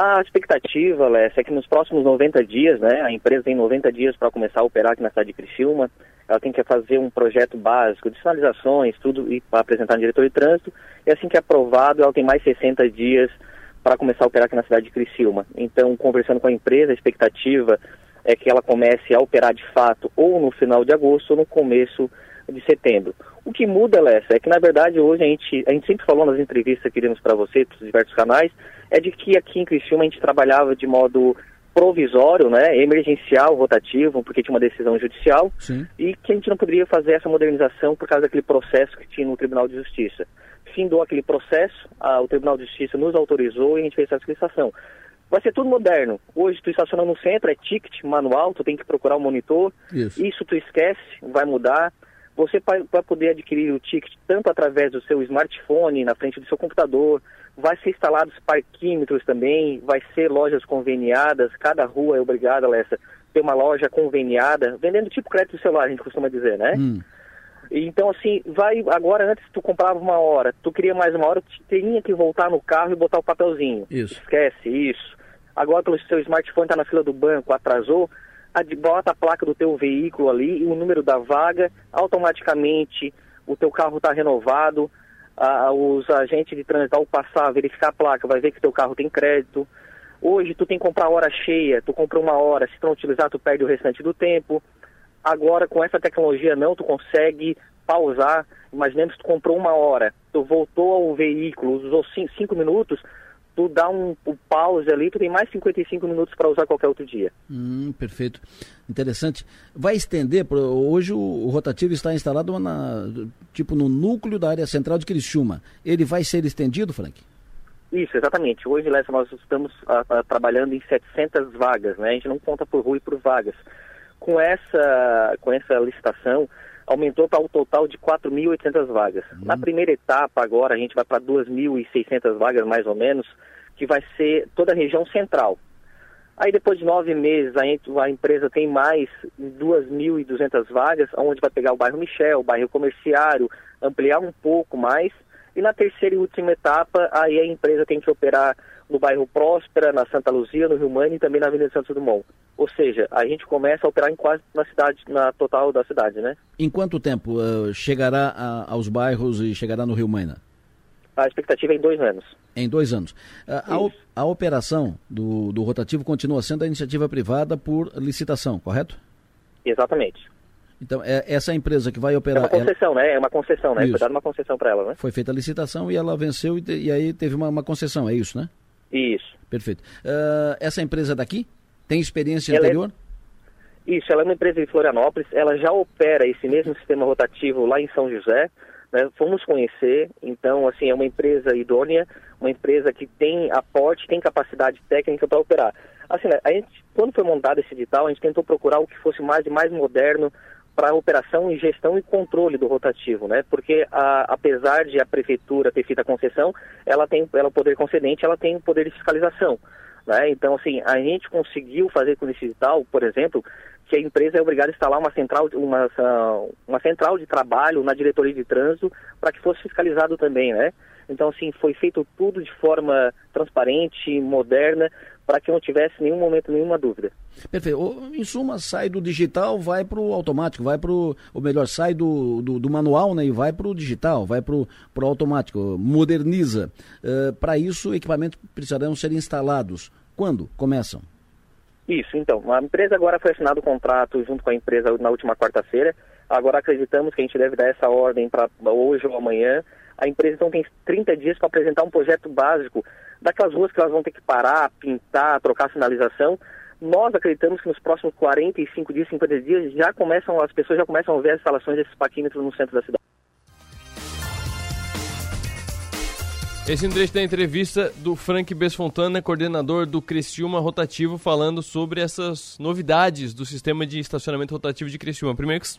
A expectativa, Lécia, é que nos próximos 90 dias, né, a empresa tem 90 dias para começar a operar aqui na cidade de Criciúma, ela tem que fazer um projeto básico de sinalizações, tudo, e para apresentar no diretor de trânsito, e assim que é aprovado, ela tem mais 60 dias para começar a operar aqui na cidade de Criciúma. Então, conversando com a empresa, a expectativa é que ela comece a operar de fato ou no final de agosto ou no começo de setembro. O que muda, Lessa, é que na verdade hoje a gente, a gente sempre falou nas entrevistas que demos para você, para os diversos canais, é de que aqui em Criciúma a gente trabalhava de modo provisório, né, emergencial, rotativo, porque tinha uma decisão judicial, Sim. e que a gente não poderia fazer essa modernização por causa daquele processo que tinha no Tribunal de Justiça. Findou aquele processo, a, o Tribunal de Justiça nos autorizou e a gente fez essa licitação. vai ser tudo moderno. Hoje tu estaciona no centro, é ticket manual, tu tem que procurar o um monitor. Isso. Isso tu esquece, vai mudar. Você vai poder adquirir o ticket tanto através do seu smartphone, na frente do seu computador, vai ser instalados parquímetros também, vai ser lojas conveniadas, cada rua é obrigada, Lessa, ter uma loja conveniada, vendendo tipo crédito celular, a gente costuma dizer, né? Hum. Então, assim, vai. Agora, antes tu comprava uma hora, tu queria mais uma hora, tu tinha que voltar no carro e botar o papelzinho. Isso. Esquece isso. Agora, pelo seu smartphone, tá na fila do banco, atrasou, bota a placa do teu veículo ali e o número da vaga, automaticamente o teu carro está renovado, os agentes de trânsito, ao passar, verificar a placa, vai ver que teu carro tem crédito. Hoje, tu tem que comprar hora cheia, tu compra uma hora, se tu não utilizar, tu perde o restante do tempo. Agora, com essa tecnologia, não, tu consegue pausar. Imaginemos que tu comprou uma hora, tu voltou ao veículo, usou cinco minutos, tu dá um, um, pause ali, tu tem mais 55 minutos para usar qualquer outro dia. Hum, perfeito. Interessante. Vai estender, hoje o, o, rotativo está instalado na, tipo no núcleo da área central de Criciúma. Ele vai ser estendido, Frank? Isso, exatamente. Hoje, Lessa, nós estamos a, a, trabalhando em 700 vagas, né? A gente não conta por rua e por vagas. Com essa, com essa licitação, aumentou para um total de 4.800 vagas. Uhum. Na primeira etapa, agora, a gente vai para 2.600 vagas, mais ou menos, que vai ser toda a região central. Aí, depois de nove meses, a, a empresa tem mais 2.200 vagas, onde vai pegar o bairro Michel, o bairro Comerciário, ampliar um pouco mais. E na terceira e última etapa, aí a empresa tem que operar no bairro Próspera, na Santa Luzia, no Rio Mani e também na Avenida Santos Dumont. Ou seja, a gente começa a operar em quase na cidade, na total da cidade, né? Em quanto tempo uh, chegará a, aos bairros e chegará no Rio Maina? A expectativa é em dois anos. Em dois anos. Uh, a, a, operação do, do rotativo continua sendo a iniciativa privada por licitação, correto? Exatamente. Então, é essa empresa que vai operar. É uma concessão, ela... né? É uma concessão, né? Isso. Foi dada uma concessão para ela, né? Foi feita a licitação e ela venceu e, te... e aí teve uma, uma, concessão, é isso, né? Isso. Perfeito. Uh, essa empresa daqui tem experiência ela anterior? É... Isso, ela é uma empresa de Florianópolis, ela já opera esse mesmo sistema rotativo lá em São José. Né? Fomos conhecer, então, assim, é uma empresa idônea, uma empresa que tem aporte, tem capacidade técnica para operar. Assim, né, a gente, quando foi montado esse edital, a gente tentou procurar o que fosse mais e mais moderno para a operação e gestão e controle do rotativo, né? Porque a, apesar de a prefeitura ter feito a concessão, ela tem, ela é o poder concedente, ela tem o poder de fiscalização, né? Então, assim, a gente conseguiu fazer com esse digital, por exemplo, que a empresa é obrigada a instalar uma central, uma, uma central de trabalho na diretoria de trânsito para que fosse fiscalizado também, né? Então, assim, foi feito tudo de forma transparente, moderna, para que não tivesse nenhum momento nenhuma dúvida. Perfeito. Em suma, sai do digital, vai para o automático, vai para o. Ou melhor, sai do, do, do, manual né, e vai para o digital, vai para o automático, moderniza. Uh, para isso, equipamentos precisarão ser instalados. Quando começam? Isso, então. A empresa agora foi assinado o contrato junto com a empresa na última quarta-feira. Agora acreditamos que a gente deve dar essa ordem para hoje ou amanhã. A empresa então tem 30 dias para apresentar um projeto básico daquelas ruas que elas vão ter que parar, pintar, trocar sinalização. Nós acreditamos que nos próximos 45 dias, 50 dias, já começam, as pessoas já começam a ver as instalações desses parquímetros no centro da cidade. Esse trecho da entrevista do Frank Besfontana, coordenador do Criciúma Rotativo, falando sobre essas novidades do sistema de estacionamento rotativo de Criciúma. Primeiro que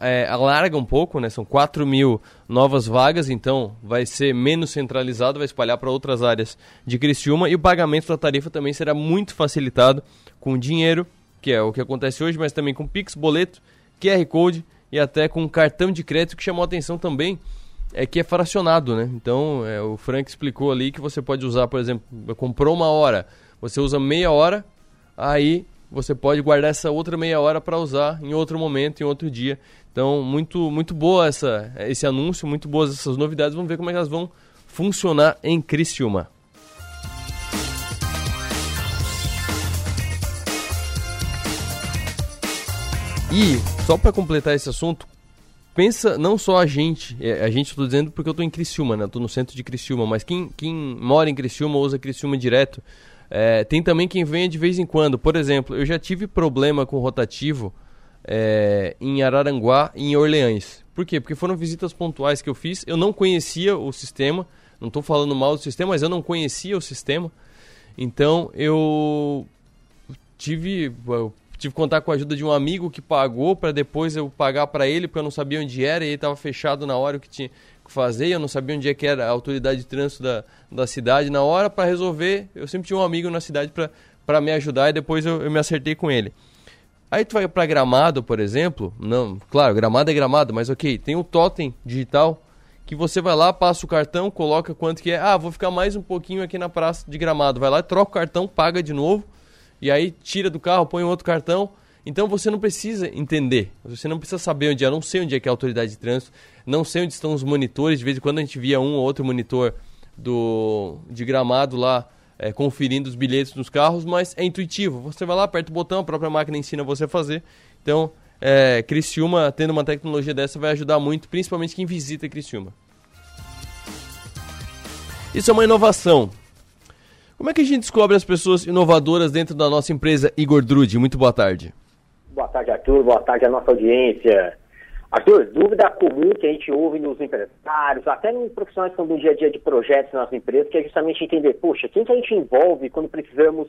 é, alarga um pouco, né? São 4 mil novas vagas, então vai ser menos centralizado, vai espalhar para outras áreas de Criciúma e o pagamento da tarifa também será muito facilitado com dinheiro, que é o que acontece hoje, mas também com Pix, boleto, QR Code e até com cartão de crédito que chamou a atenção também é que é fracionado, né? Então, é, o Frank explicou ali que você pode usar, por exemplo, comprou uma hora, você usa meia hora, aí você pode guardar essa outra meia hora para usar em outro momento, em outro dia. Então, muito, muito boa essa, esse anúncio, muito boas essas novidades. Vamos ver como é que elas vão funcionar em Criciúma. E, só para completar esse assunto, pensa não só a gente, é, a gente estou dizendo porque eu estou em Criciúma, né? Estou no centro de Criciúma, mas quem, quem mora em Criciúma usa Criciúma direto, é, tem também quem venha de vez em quando. Por exemplo, eu já tive problema com rotativo é, em Araranguá e em Orleães. Por quê? Porque foram visitas pontuais que eu fiz. Eu não conhecia o sistema. Não estou falando mal do sistema, mas eu não conhecia o sistema. Então eu tive eu tive contar com a ajuda de um amigo que pagou para depois eu pagar para ele, porque eu não sabia onde era e ele estava fechado na hora que tinha fazer, eu não sabia onde é que era a autoridade de trânsito da, da cidade na hora para resolver. Eu sempre tinha um amigo na cidade para me ajudar e depois eu, eu me acertei com ele. Aí tu vai para Gramado, por exemplo, não, claro, Gramado é Gramado, mas ok, tem o totem digital que você vai lá, passa o cartão, coloca quanto que é. Ah, vou ficar mais um pouquinho aqui na praça de Gramado. Vai lá, troca o cartão, paga de novo e aí tira do carro, põe um outro cartão. Então você não precisa entender, você não precisa saber onde é. Não sei onde é que é a autoridade de trânsito, não sei onde estão os monitores. De vez em quando a gente via um ou outro monitor do de Gramado lá é, conferindo os bilhetes nos carros, mas é intuitivo. Você vai lá, aperta o botão, a própria máquina ensina você a fazer. Então é, Criciúma, tendo uma tecnologia dessa, vai ajudar muito, principalmente quem visita Criciúma. Isso é uma inovação. Como é que a gente descobre as pessoas inovadoras dentro da nossa empresa Igor Drude? Muito boa tarde. Boa tarde, Arthur. Boa tarde à nossa audiência. Arthur, dúvida comum que a gente ouve nos empresários, até nos profissionais que estão do dia a dia de projetos nas empresas, que é justamente entender, poxa, quem que a gente envolve quando precisamos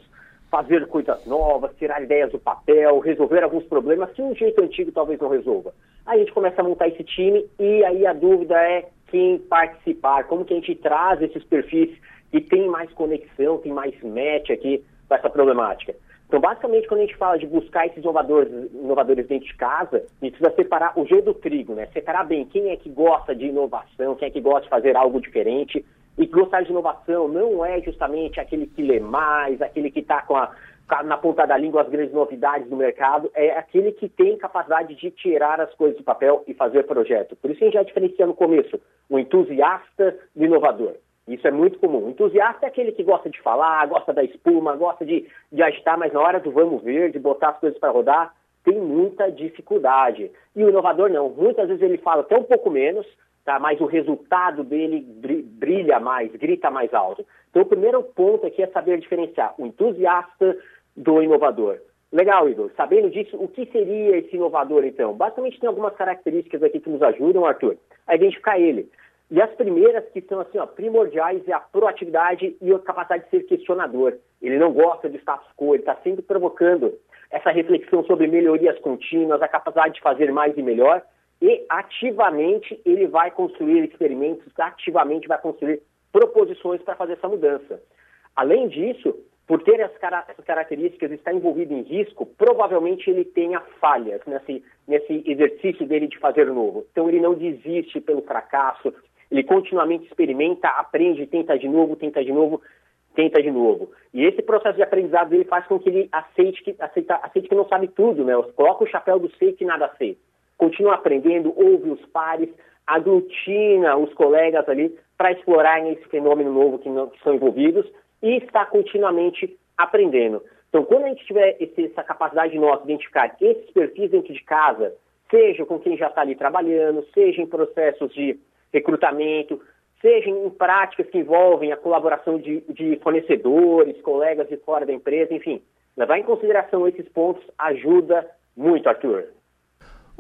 fazer coisas novas, tirar ideias do papel, resolver alguns problemas que um jeito antigo talvez não resolva. Aí a gente começa a montar esse time e aí a dúvida é quem participar, como que a gente traz esses perfis que tem mais conexão, tem mais match aqui com essa problemática. Então, basicamente, quando a gente fala de buscar esses inovadores, inovadores dentro de casa, a gente precisa separar o joio do trigo, né? Separar bem quem é que gosta de inovação, quem é que gosta de fazer algo diferente, e gostar de inovação não é justamente aquele que lê mais, aquele que está com a, na ponta da língua as grandes novidades do mercado, é aquele que tem capacidade de tirar as coisas do papel e fazer projeto. Por isso a gente já diferencia no começo o entusiasta do inovador. Isso é muito comum. Entusiasta é aquele que gosta de falar, gosta da espuma, gosta de, de agitar, mas na hora do vamos ver, de botar as coisas para rodar, tem muita dificuldade. E o inovador não. Muitas vezes ele fala até um pouco menos, tá? mas o resultado dele brilha mais, grita mais alto. Então, o primeiro ponto aqui é saber diferenciar o entusiasta do inovador. Legal, Igor. Sabendo disso, o que seria esse inovador, então? Basicamente, tem algumas características aqui que nos ajudam, Arthur, a identificar ele. E as primeiras que são assim, ó, primordiais é a proatividade e a capacidade de ser questionador. Ele não gosta de status quo, ele está sempre provocando essa reflexão sobre melhorias contínuas, a capacidade de fazer mais e melhor e ativamente ele vai construir experimentos, ativamente vai construir proposições para fazer essa mudança. Além disso, por ter essas características, está envolvido em risco, provavelmente ele tenha falhas nesse, nesse exercício dele de fazer novo. Então ele não desiste pelo fracasso, ele continuamente experimenta, aprende, tenta de novo, tenta de novo, tenta de novo. E esse processo de aprendizado dele faz com que ele aceite que, aceita, aceite que não sabe tudo, né? Coloca o chapéu do sei que nada sei continua aprendendo, ouve os pares, aglutina os colegas ali para explorar esse fenômeno novo que, não, que são envolvidos e está continuamente aprendendo. Então, quando a gente tiver esse, essa capacidade de identificar esses perfis dentro de casa, seja com quem já está ali trabalhando, seja em processos de recrutamento, seja em práticas que envolvem a colaboração de, de fornecedores, colegas de fora da empresa, enfim, levar em consideração esses pontos ajuda muito, Arthur.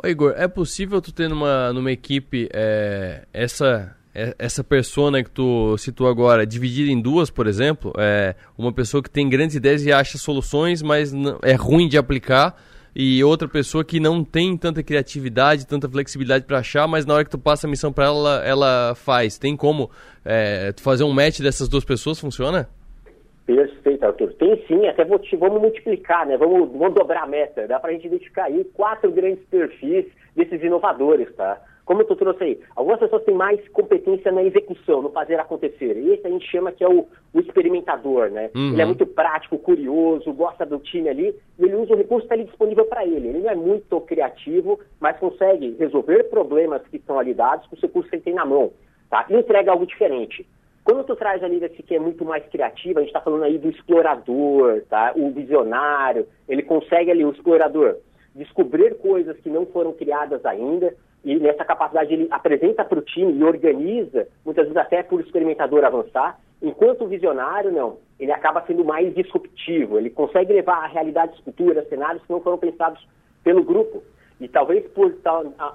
Ô Igor, é possível tu ter numa, numa equipe é, essa é, essa persona que tu citou agora, dividida em duas, por exemplo, é uma pessoa que tem grandes ideias e acha soluções, mas é ruim de aplicar, e outra pessoa que não tem tanta criatividade, tanta flexibilidade para achar, mas na hora que tu passa a missão para ela, ela faz. Tem como é, fazer um match dessas duas pessoas? Funciona? Perfeito, Arthur. Tem sim, até vou te, vamos multiplicar, né? Vamos, vamos dobrar a meta. Dá para a gente identificar aí quatro grandes perfis desses inovadores, tá? Como tu trouxe aí, algumas pessoas têm mais competência na execução, no fazer acontecer. E esse a gente chama que é o, o experimentador, né? Uhum. Ele é muito prático, curioso, gosta do time ali, e ele usa o recurso que está ali disponível para ele. Ele não é muito criativo, mas consegue resolver problemas que estão ali dados com os recursos que ele tem na mão, tá? E entrega algo diferente. Quando tu traz a liga que é muito mais criativa, a gente está falando aí do explorador, tá? o visionário, ele consegue ali, o explorador, descobrir coisas que não foram criadas ainda, e nessa capacidade ele apresenta para o time e organiza, muitas vezes até por experimentador avançar, enquanto o visionário, não, ele acaba sendo mais disruptivo, ele consegue levar a realidade futura, cenários que não foram pensados pelo grupo. E talvez por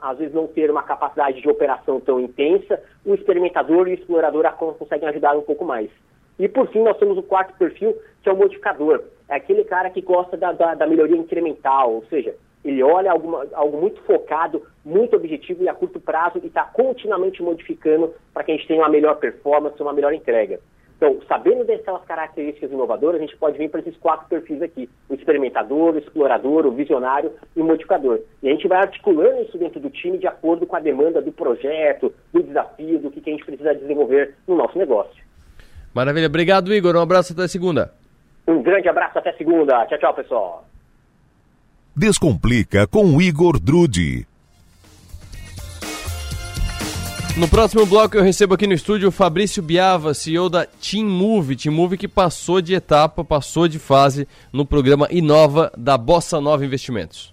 às vezes não ter uma capacidade de operação tão intensa, o experimentador e o explorador conseguem ajudar um pouco mais. E por fim, nós temos o quarto perfil, que é o modificador. É aquele cara que gosta da, da, da melhoria incremental, ou seja, ele olha alguma, algo muito focado, muito objetivo e a curto prazo e está continuamente modificando para que a gente tenha uma melhor performance, uma melhor entrega. Então, sabendo dessas características inovadoras, a gente pode vir para esses quatro perfis aqui: o experimentador, o explorador, o visionário e o modificador. E a gente vai articulando isso dentro do time de acordo com a demanda do projeto, do desafio, do que, que a gente precisa desenvolver no nosso negócio. Maravilha. Obrigado, Igor. Um abraço até segunda. Um grande abraço até segunda. Tchau, tchau, pessoal. Descomplica com Igor Drude. No próximo bloco eu recebo aqui no estúdio o Fabrício Biava, CEO da Team Move, Team Move que passou de etapa, passou de fase no programa Inova da Bossa Nova Investimentos.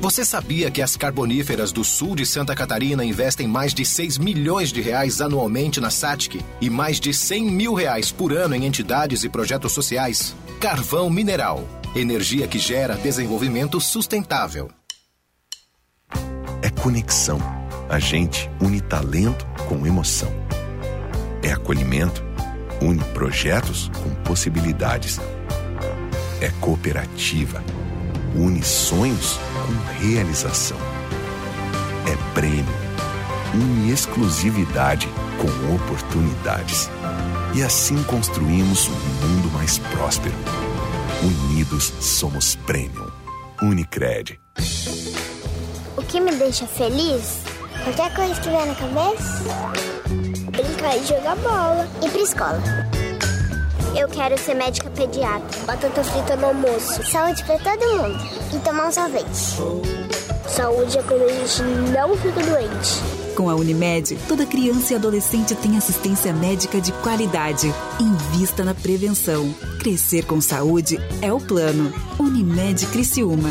Você sabia que as carboníferas do sul de Santa Catarina investem mais de 6 milhões de reais anualmente na SATIC e mais de 100 mil reais por ano em entidades e projetos sociais? Carvão Mineral. Energia que gera desenvolvimento sustentável. É conexão. A gente une talento com emoção. É acolhimento. Une projetos com possibilidades. É cooperativa une sonhos com realização. É prêmio, une exclusividade com oportunidades. E assim construímos um mundo mais próspero. Unidos somos Premium. Unicred. O que me deixa feliz? Qualquer coisa que vier na cabeça? Brincar e jogar bola. Ir pra escola. Eu quero ser médica pediatra. Batata frita no almoço. Saúde para todo mundo. E tomar um sorvete. Saúde é quando a gente não fica doente. Com a Unimed, toda criança e adolescente tem assistência médica de qualidade. Invista na prevenção. Crescer com saúde é o plano. Unimed Criciúma.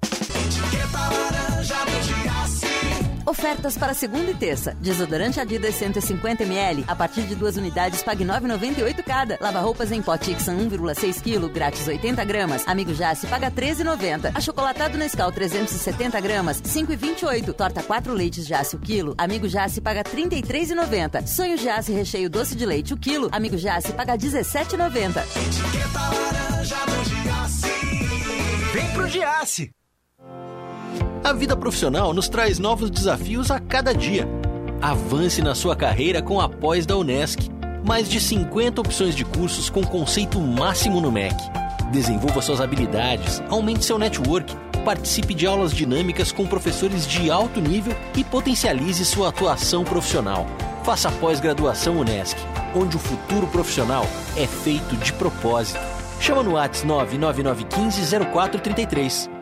Ofertas para segunda e terça. Desodorante Adidas 150ml. A partir de duas unidades, pague 9,98 cada. Lava-roupas em pó Tixan 1,6 kg, grátis 80 gramas. Amigo Jace, paga 13,90. Achocolatado Nescau 370 gramas, 5,28. Torta 4 leites Jace o quilo. Amigo Jace, paga 33,90. Sonho Jace recheio doce de leite o quilo. Amigo Jace, paga 17,90. Vem pro Giasse! A vida profissional nos traz novos desafios a cada dia. Avance na sua carreira com a pós da Unesc. Mais de 50 opções de cursos com conceito máximo no MEC. Desenvolva suas habilidades, aumente seu network, participe de aulas dinâmicas com professores de alto nível e potencialize sua atuação profissional. Faça pós-graduação Unesc, onde o futuro profissional é feito de propósito. Chama no WhatsApp 99915 0433.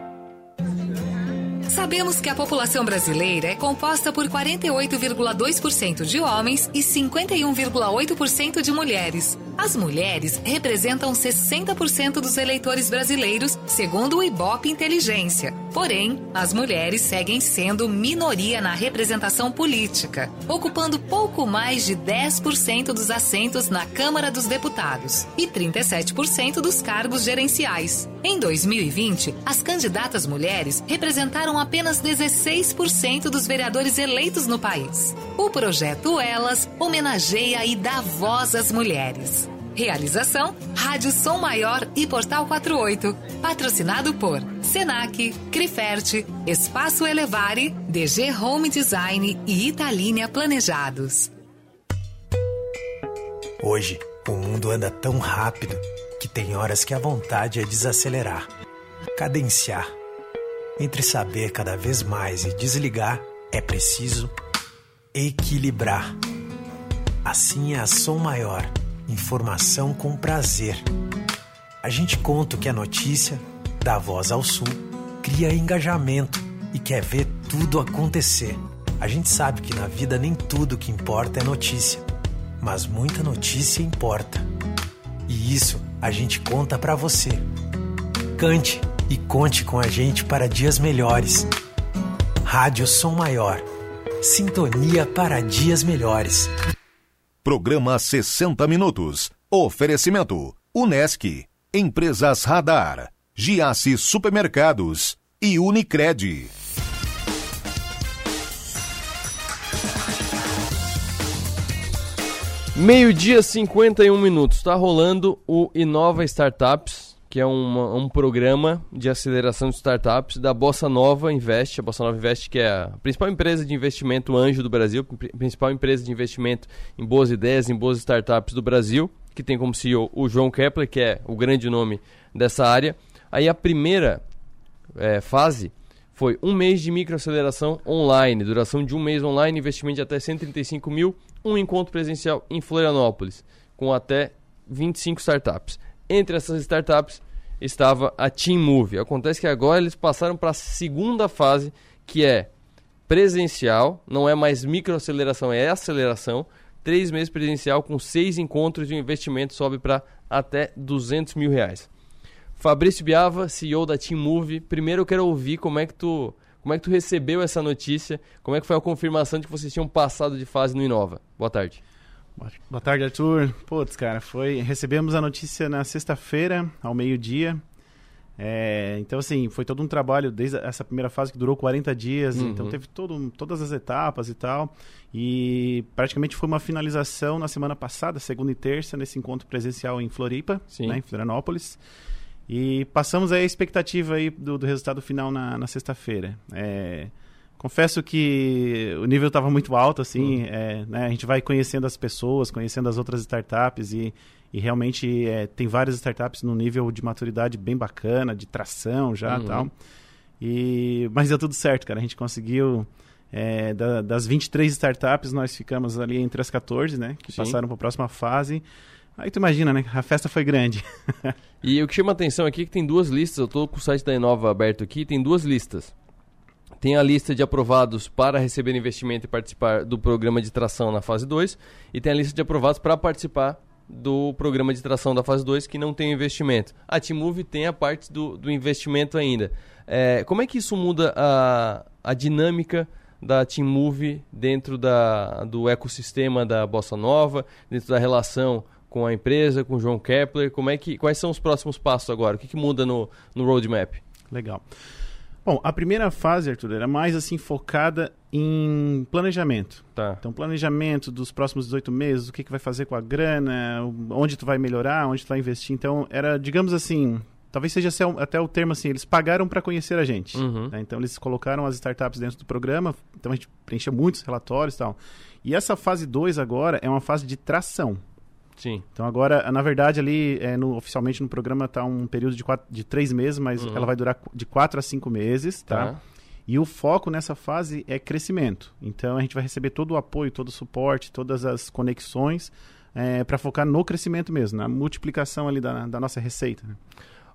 Sabemos que a população brasileira é composta por 48,2% de homens e 51,8% de mulheres. As mulheres representam 60% dos eleitores brasileiros, segundo o Ibope Inteligência. Porém, as mulheres seguem sendo minoria na representação política, ocupando pouco mais de 10% dos assentos na Câmara dos Deputados e 37% dos cargos gerenciais. Em 2020, as candidatas mulheres representaram apenas 16% dos vereadores eleitos no país. O projeto Elas homenageia e dá voz às mulheres. Realização: Rádio Som Maior e Portal 48. Patrocinado por Senac, Criferte, Espaço Elevare, DG Home Design e Italínia Planejados. Hoje, o mundo anda tão rápido que tem horas que a vontade é desacelerar, cadenciar. Entre saber cada vez mais e desligar, é preciso equilibrar. Assim é a Som Maior, informação com prazer. A gente conta que é notícia dá voz ao Sul, cria engajamento e quer ver tudo acontecer. A gente sabe que na vida nem tudo que importa é notícia, mas muita notícia importa. E isso a gente conta para você. Cante e conte com a gente para dias melhores. Rádio Som Maior. Sintonia para dias melhores. Programa 60 Minutos. Oferecimento: Unesc, Empresas Radar. Giasse Supermercados e Unicred. Meio-dia 51 minutos. Está rolando o Inova Startups, que é um programa de aceleração de startups da Bossa Nova Invest. A Bossa Nova Invest, que é a principal empresa de investimento anjo do Brasil, principal empresa de investimento em boas ideias, em boas startups do Brasil, que tem como CEO o João Kepler, que é o grande nome dessa área. Aí a primeira é, fase foi um mês de microaceleração online, duração de um mês online, investimento de até 135 mil, um encontro presencial em Florianópolis, com até 25 startups. Entre essas startups estava a Team Move. Acontece que agora eles passaram para a segunda fase, que é presencial, não é mais microaceleração, é aceleração. Três meses presencial com seis encontros e o investimento sobe para até 200 mil reais. Fabrício Biava, CEO da Team Move. Primeiro eu quero ouvir como é que tu, como é que tu recebeu essa notícia, como é que foi a confirmação de que vocês tinham passado de fase no Inova. Boa tarde. Boa tarde, Arthur. Putz, cara, foi. Recebemos a notícia na sexta-feira, ao meio-dia. É, então, assim, foi todo um trabalho desde essa primeira fase que durou 40 dias. Uhum. Então, teve todo, todas as etapas e tal. E praticamente foi uma finalização na semana passada, segunda e terça, nesse encontro presencial em Floripa, né, em Florianópolis. E passamos aí a expectativa aí do, do resultado final na, na sexta-feira. É, confesso que o nível estava muito alto, assim, uhum. é, né, a gente vai conhecendo as pessoas, conhecendo as outras startups e, e realmente é, tem várias startups no nível de maturidade bem bacana, de tração já uhum. tal. E, mas deu tudo certo, cara. A gente conseguiu, é, da, das 23 startups, nós ficamos ali entre as 14, né, que Sim. passaram para a próxima fase. Aí tu imagina, né? A festa foi grande. e o que chama atenção aqui é que tem duas listas. Eu estou com o site da Inova aberto aqui. Tem duas listas. Tem a lista de aprovados para receber investimento e participar do programa de tração na fase 2. E tem a lista de aprovados para participar do programa de tração da fase 2 que não tem investimento. A T-Move tem a parte do, do investimento ainda. É, como é que isso muda a, a dinâmica da Team dentro da, do ecossistema da Bossa Nova, dentro da relação com a empresa, com o João Kepler? Como é que, quais são os próximos passos agora? O que, que muda no, no roadmap? Legal. Bom, a primeira fase, Arthur, era mais assim focada em planejamento. Tá. Então, planejamento dos próximos 18 meses, o que, que vai fazer com a grana, onde tu vai melhorar, onde tu vai investir. Então, era, digamos assim, talvez seja até o termo assim, eles pagaram para conhecer a gente. Uhum. Né? Então, eles colocaram as startups dentro do programa, então a gente preencheu muitos relatórios e tal. E essa fase 2 agora é uma fase de tração. Sim. Então agora, na verdade, ali, é, no, oficialmente no programa está um período de, quatro, de três meses, mas uhum. ela vai durar de quatro a cinco meses, tá? tá? E o foco nessa fase é crescimento. Então a gente vai receber todo o apoio, todo o suporte, todas as conexões é, para focar no crescimento mesmo, na multiplicação ali da, da nossa receita. Né?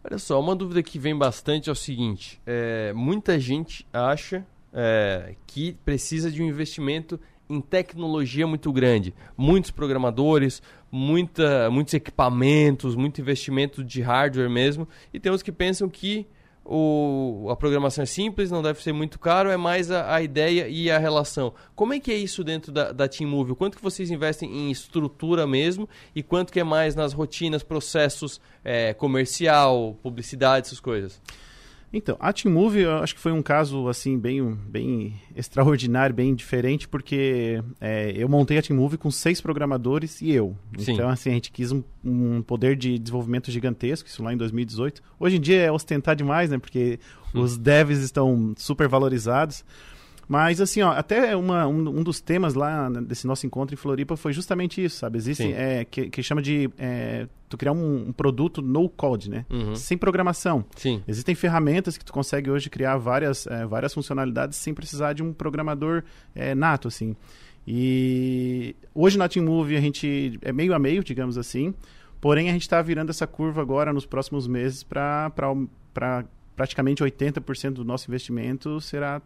Olha só, uma dúvida que vem bastante é o seguinte: é, muita gente acha é, que precisa de um investimento em tecnologia muito grande. Muitos programadores, muita, muitos equipamentos, muito investimento de hardware mesmo. E tem uns que pensam que o, a programação é simples, não deve ser muito caro, é mais a, a ideia e a relação. Como é que é isso dentro da, da TeamMove? Quanto que vocês investem em estrutura mesmo e quanto que é mais nas rotinas, processos é, comercial, publicidade, essas coisas? Então, a Team eu acho que foi um caso assim bem, bem extraordinário, bem diferente, porque é, eu montei a Team com seis programadores e eu. Sim. Então, assim, a gente quis um, um, poder de desenvolvimento gigantesco, isso lá em 2018. Hoje em dia é ostentar demais, né? Porque hum. os devs estão super valorizados. Mas, assim, ó, até uma, um, um, dos temas lá desse nosso encontro em Floripa foi justamente isso, sabe? Existe, é, que, que chama de é, tu criar um, um, produto no code, né? Uhum. Sem programação. Sim. Existem ferramentas que tu consegue hoje criar várias, é, várias funcionalidades sem precisar de um programador é, nato, assim. E hoje na TeamMove a gente é meio a meio, digamos assim. Porém, a gente está virando essa curva agora nos próximos meses para praticamente 80% do nosso investimento será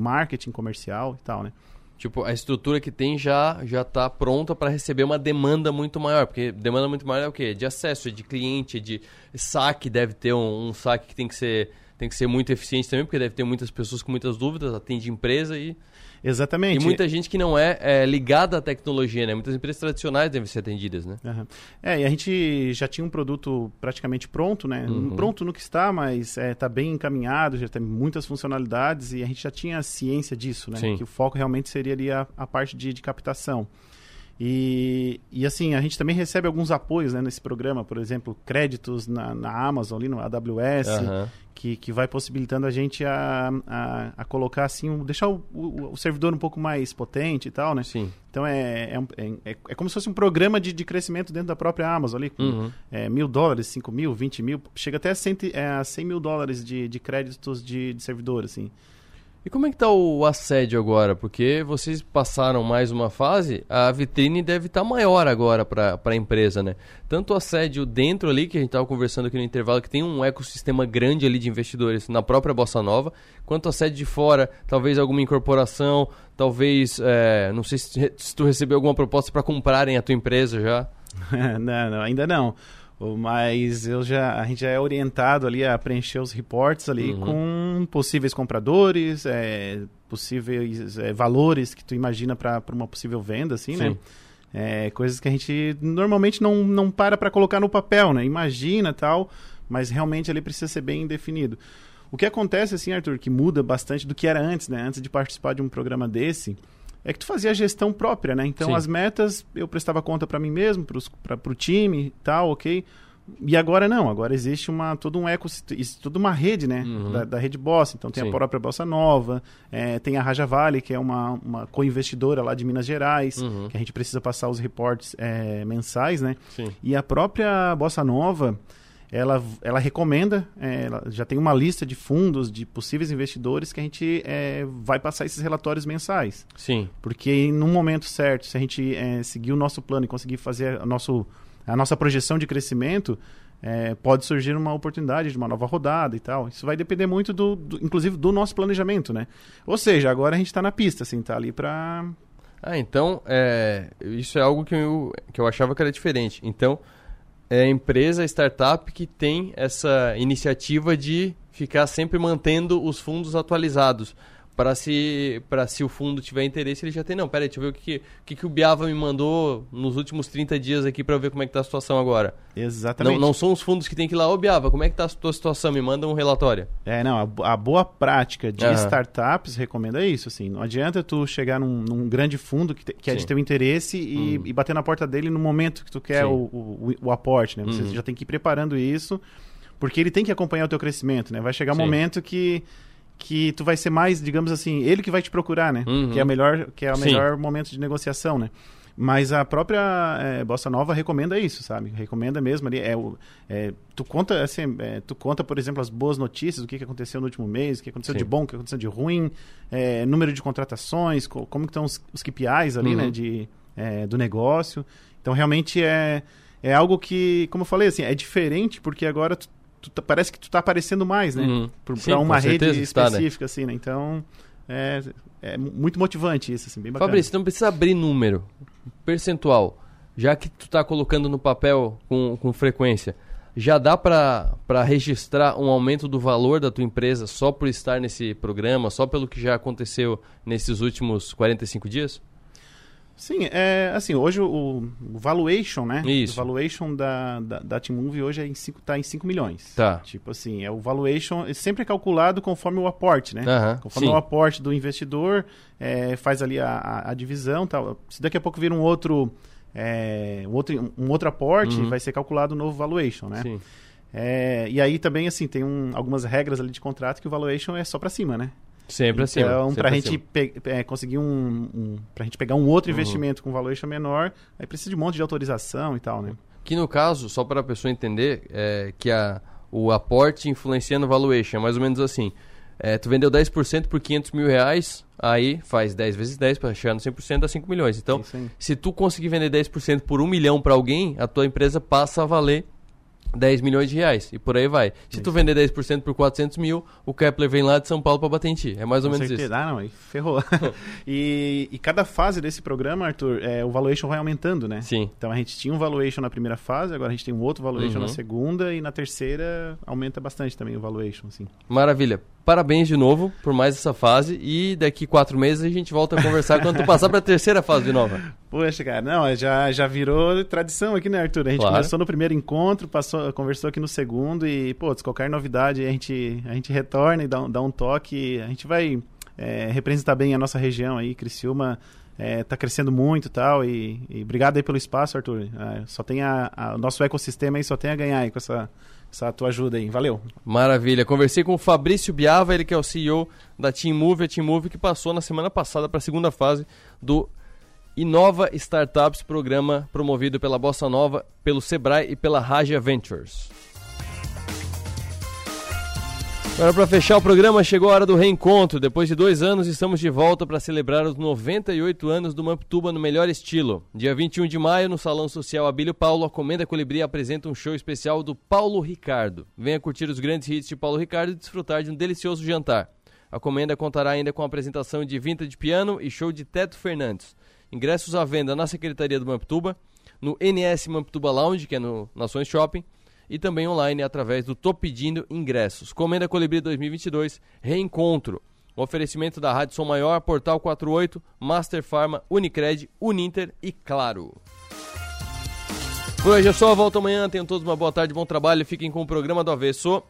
marketing comercial e tal, né? Tipo, a estrutura que tem já já está pronta para receber uma demanda muito maior, porque demanda muito maior é o quê? De acesso, de cliente, de saque, deve ter um, um saque que tem que ser tem que ser muito eficiente também, porque deve ter muitas pessoas com muitas dúvidas, atende empresa e Exatamente. E muita gente que não é, é, ligada à tecnologia, né? Muitas empresas tradicionais devem ser atendidas, né? Uhum. É, e a gente já tinha um produto praticamente pronto, né? Uhum. Pronto no que está, mas está é, tá bem encaminhado, já tem muitas funcionalidades e a gente já tinha ciência disso, né? Sim. Que o foco realmente seria ali a, a parte de, de captação. E, e assim, a gente também recebe alguns apoios né, nesse programa, por exemplo, créditos na, na Amazon, ali no AWS, uhum. Que, que vai possibilitando a gente a, a, a colocar assim, um, deixar o, o, o, servidor um pouco mais potente e tal, né? Sim. Então é, é, é, é, como se fosse um programa de, de crescimento dentro da própria Amazon ali, com uhum. é, mil dólares, cinco mil, vinte mil, chega até a, cento, é, a 100 mil dólares de, de créditos de, de servidor, assim. E como é que tá o assédio agora? Porque vocês passaram mais uma fase, a vitrine deve estar tá maior agora para a empresa, né? Tanto o assédio dentro ali, que a gente estava conversando aqui no intervalo, que tem um ecossistema grande ali de investidores na própria Bossa Nova, quanto o assédio de fora, talvez alguma incorporação, talvez, é, não sei se, se tu recebeu alguma proposta para comprarem a tua empresa já. *laughs* não, não, ainda não. Mas eu já, a gente já é orientado ali a preencher os reportes ali uhum. com possíveis compradores, é, possíveis é, valores que tu imagina para uma possível venda, assim, né? Sim. né? É, coisas que a gente normalmente não, não para para colocar no papel, né? Imagina tal, mas realmente ali precisa ser bem definido. O que acontece, assim, Arthur, que muda bastante do que era antes, né? Antes de participar de um programa desse, é que tu fazia a gestão própria, né? Então Sim. as metas eu prestava conta para mim mesmo, para o time e tal, ok? E agora não, agora existe uma, todo um ecossistema, toda uma rede, né? Uhum. Da, da, rede Bossa. Então tem Sim. a própria Bossa Nova, é, tem a Raja Vale, que é uma, uma co-investidora lá de Minas Gerais, uhum. que a gente precisa passar os reportes é, mensais, né? Sim. E a própria Bossa Nova, ela, ela recomenda, é, ela já tem uma lista de fundos, de possíveis investidores que a gente é, vai passar esses relatórios mensais. Sim. Porque no momento certo, se a gente é, seguir o nosso plano e conseguir fazer a, nosso, a nossa projeção de crescimento, é, pode surgir uma oportunidade de uma nova rodada e tal. Isso vai depender muito, do, do inclusive, do nosso planejamento, né? Ou seja, agora a gente está na pista, assim, tá ali para... Ah, então, é, isso é algo que eu, que eu achava que era diferente. Então é a empresa, startup que tem essa iniciativa de ficar sempre mantendo os fundos atualizados para se para se o fundo tiver interesse, ele já tem. Não, peraí, deixa eu ver o que, que, que o Biava me mandou nos últimos 30 dias aqui para ver como é que tá a situação agora. Exatamente. Não, não são os fundos que tem que ir lá, ô Biava, como é que tá a tua situação? Me manda um relatório. É, não, a, a boa prática de uhum. startups recomenda isso, assim. Não adianta tu chegar num, num grande fundo que, te, que é de teu interesse e, hum. e, bater na porta dele no momento que tu quer o, o, o, aporte, né? Você hum. já tem que ir preparando isso, porque ele tem que acompanhar o teu crescimento, né? Vai chegar um Sim. momento que que tu vai ser mais, digamos assim, ele que vai te procurar, né? Uhum. Que é a melhor, que é o melhor momento de negociação, né? Mas a própria é, Bossa Nova recomenda isso, sabe? Recomenda mesmo ali. É, é, tu conta, assim, é, tu conta, por exemplo, as boas notícias, o que, que aconteceu no último mês, o que aconteceu Sim. de bom, o que aconteceu de ruim, é, número de contratações, co como estão os, os KPIs ali, né, uhum. né, de, é, do negócio. Então, realmente é, é algo que, como eu falei, assim, é diferente porque agora tu tu, tá, parece que tu tá aparecendo mais, né? Uhum. Para uma rede específica, tá, né? assim, né? Então, é, é muito motivante isso, assim, bem bacana. Fabrício, não precisa abrir número, percentual. Já que tu tá colocando no papel com, com frequência, já dá para registrar um aumento do valor da tua empresa só por estar nesse programa, só pelo que já aconteceu nesses últimos 45 dias? Sim, é assim, hoje o, o valuation, né? Isso. O valuation da, da, da T-Move hoje é em cinco, tá em 5 milhões. Tá. Tipo assim, é o valuation é sempre é calculado conforme o aporte, né? Conforme sim. o aporte do investidor, é, faz ali a, a, a divisão tal. Se daqui a pouco vir um outro, é, um outro, um outro aporte, Uhum. vai ser calculado o novo valuation, né? Sim. É, e aí também, assim, tem um, algumas regras ali de contrato que o valuation é só para cima, né? Sempre acima, Então, sempre pra gente acima. pe- é, conseguir um, um pra gente pegar um outro Uhum. investimento com valuation menor, aí precisa de um monte de autorização e tal, né? Que no caso, só para a pessoa entender, é que a, o aporte influencia no valuation, é mais ou menos assim. É, tu vendeu 10% por 500 mil reais, aí faz 10 vezes 10 para chegar no 100% dá 5 milhões. Então, se tu conseguir vender 10% por 1 milhão para alguém, a tua empresa passa a valer 10 milhões de reais. E por aí vai. Se tu vender 10% por 400 mil, o Kepler vem lá de São Paulo para bater em ti. É mais ou Com menos certeza. isso. Ah, não, aí ferrou. *laughs* e, e cada fase desse programa, Arthur, é, o valuation vai aumentando, né? Sim. Então a gente tinha um valuation na primeira fase, agora a gente tem um outro valuation Uhum. na segunda e na terceira aumenta bastante também o valuation, assim. Maravilha. Parabéns de novo por mais essa fase. E daqui quatro meses a gente volta a conversar quando tu passar para a terceira fase de novo. *laughs* Poxa, cara, não, já, já virou tradição aqui, né, Arthur? A gente Claro. começou no primeiro encontro, passou, conversou aqui no segundo e, pô, se qualquer novidade a gente, a gente retorna e dá, um- dá um toque. A gente vai é, representar bem a nossa região aí, Criciúma. É, tá crescendo muito e tal, e, e obrigado aí pelo espaço, Arthur. É, só tem a, a- o nosso ecossistema aí, só tem a ganhar aí com essa, essa tua ajuda aí. Valeu. Maravilha. Conversei com o Fabrício Biava, ele que é o CEO da Team Move, a Team Move que passou na semana passada para a segunda fase do Inova Startups, programa promovido pela Bossa Nova, pelo Sebrae e pela Raja Ventures. Agora, para fechar o programa, chegou a hora do reencontro. Depois de dois anos, estamos de volta para celebrar os 98 anos do Mamptuba no melhor estilo. Dia 21 de maio, no Salão Social Abílio Paulo, a Comenda Colibri apresenta um show especial do Paulo Ricardo. Venha curtir os grandes hits de Paulo Ricardo e desfrutar de um delicioso jantar. A Comenda contará ainda com a apresentação de Vintage Piano e show de Teto Fernandes. Ingressos à venda na Secretaria do Mamptuba, no NS Mamptuba Lounge, que é no Nações Shopping, e também online através do Tô Pedindo Ingressos. Comenda Colibri 2022, Reencontro. Oferecimento da Rádio Som Maior, Portal 48, Master Pharma, Unicred, Uninter e Claro. Por hoje é só, volta amanhã. Tenham todos uma boa tarde, bom trabalho. Fiquem com o programa do Avesso.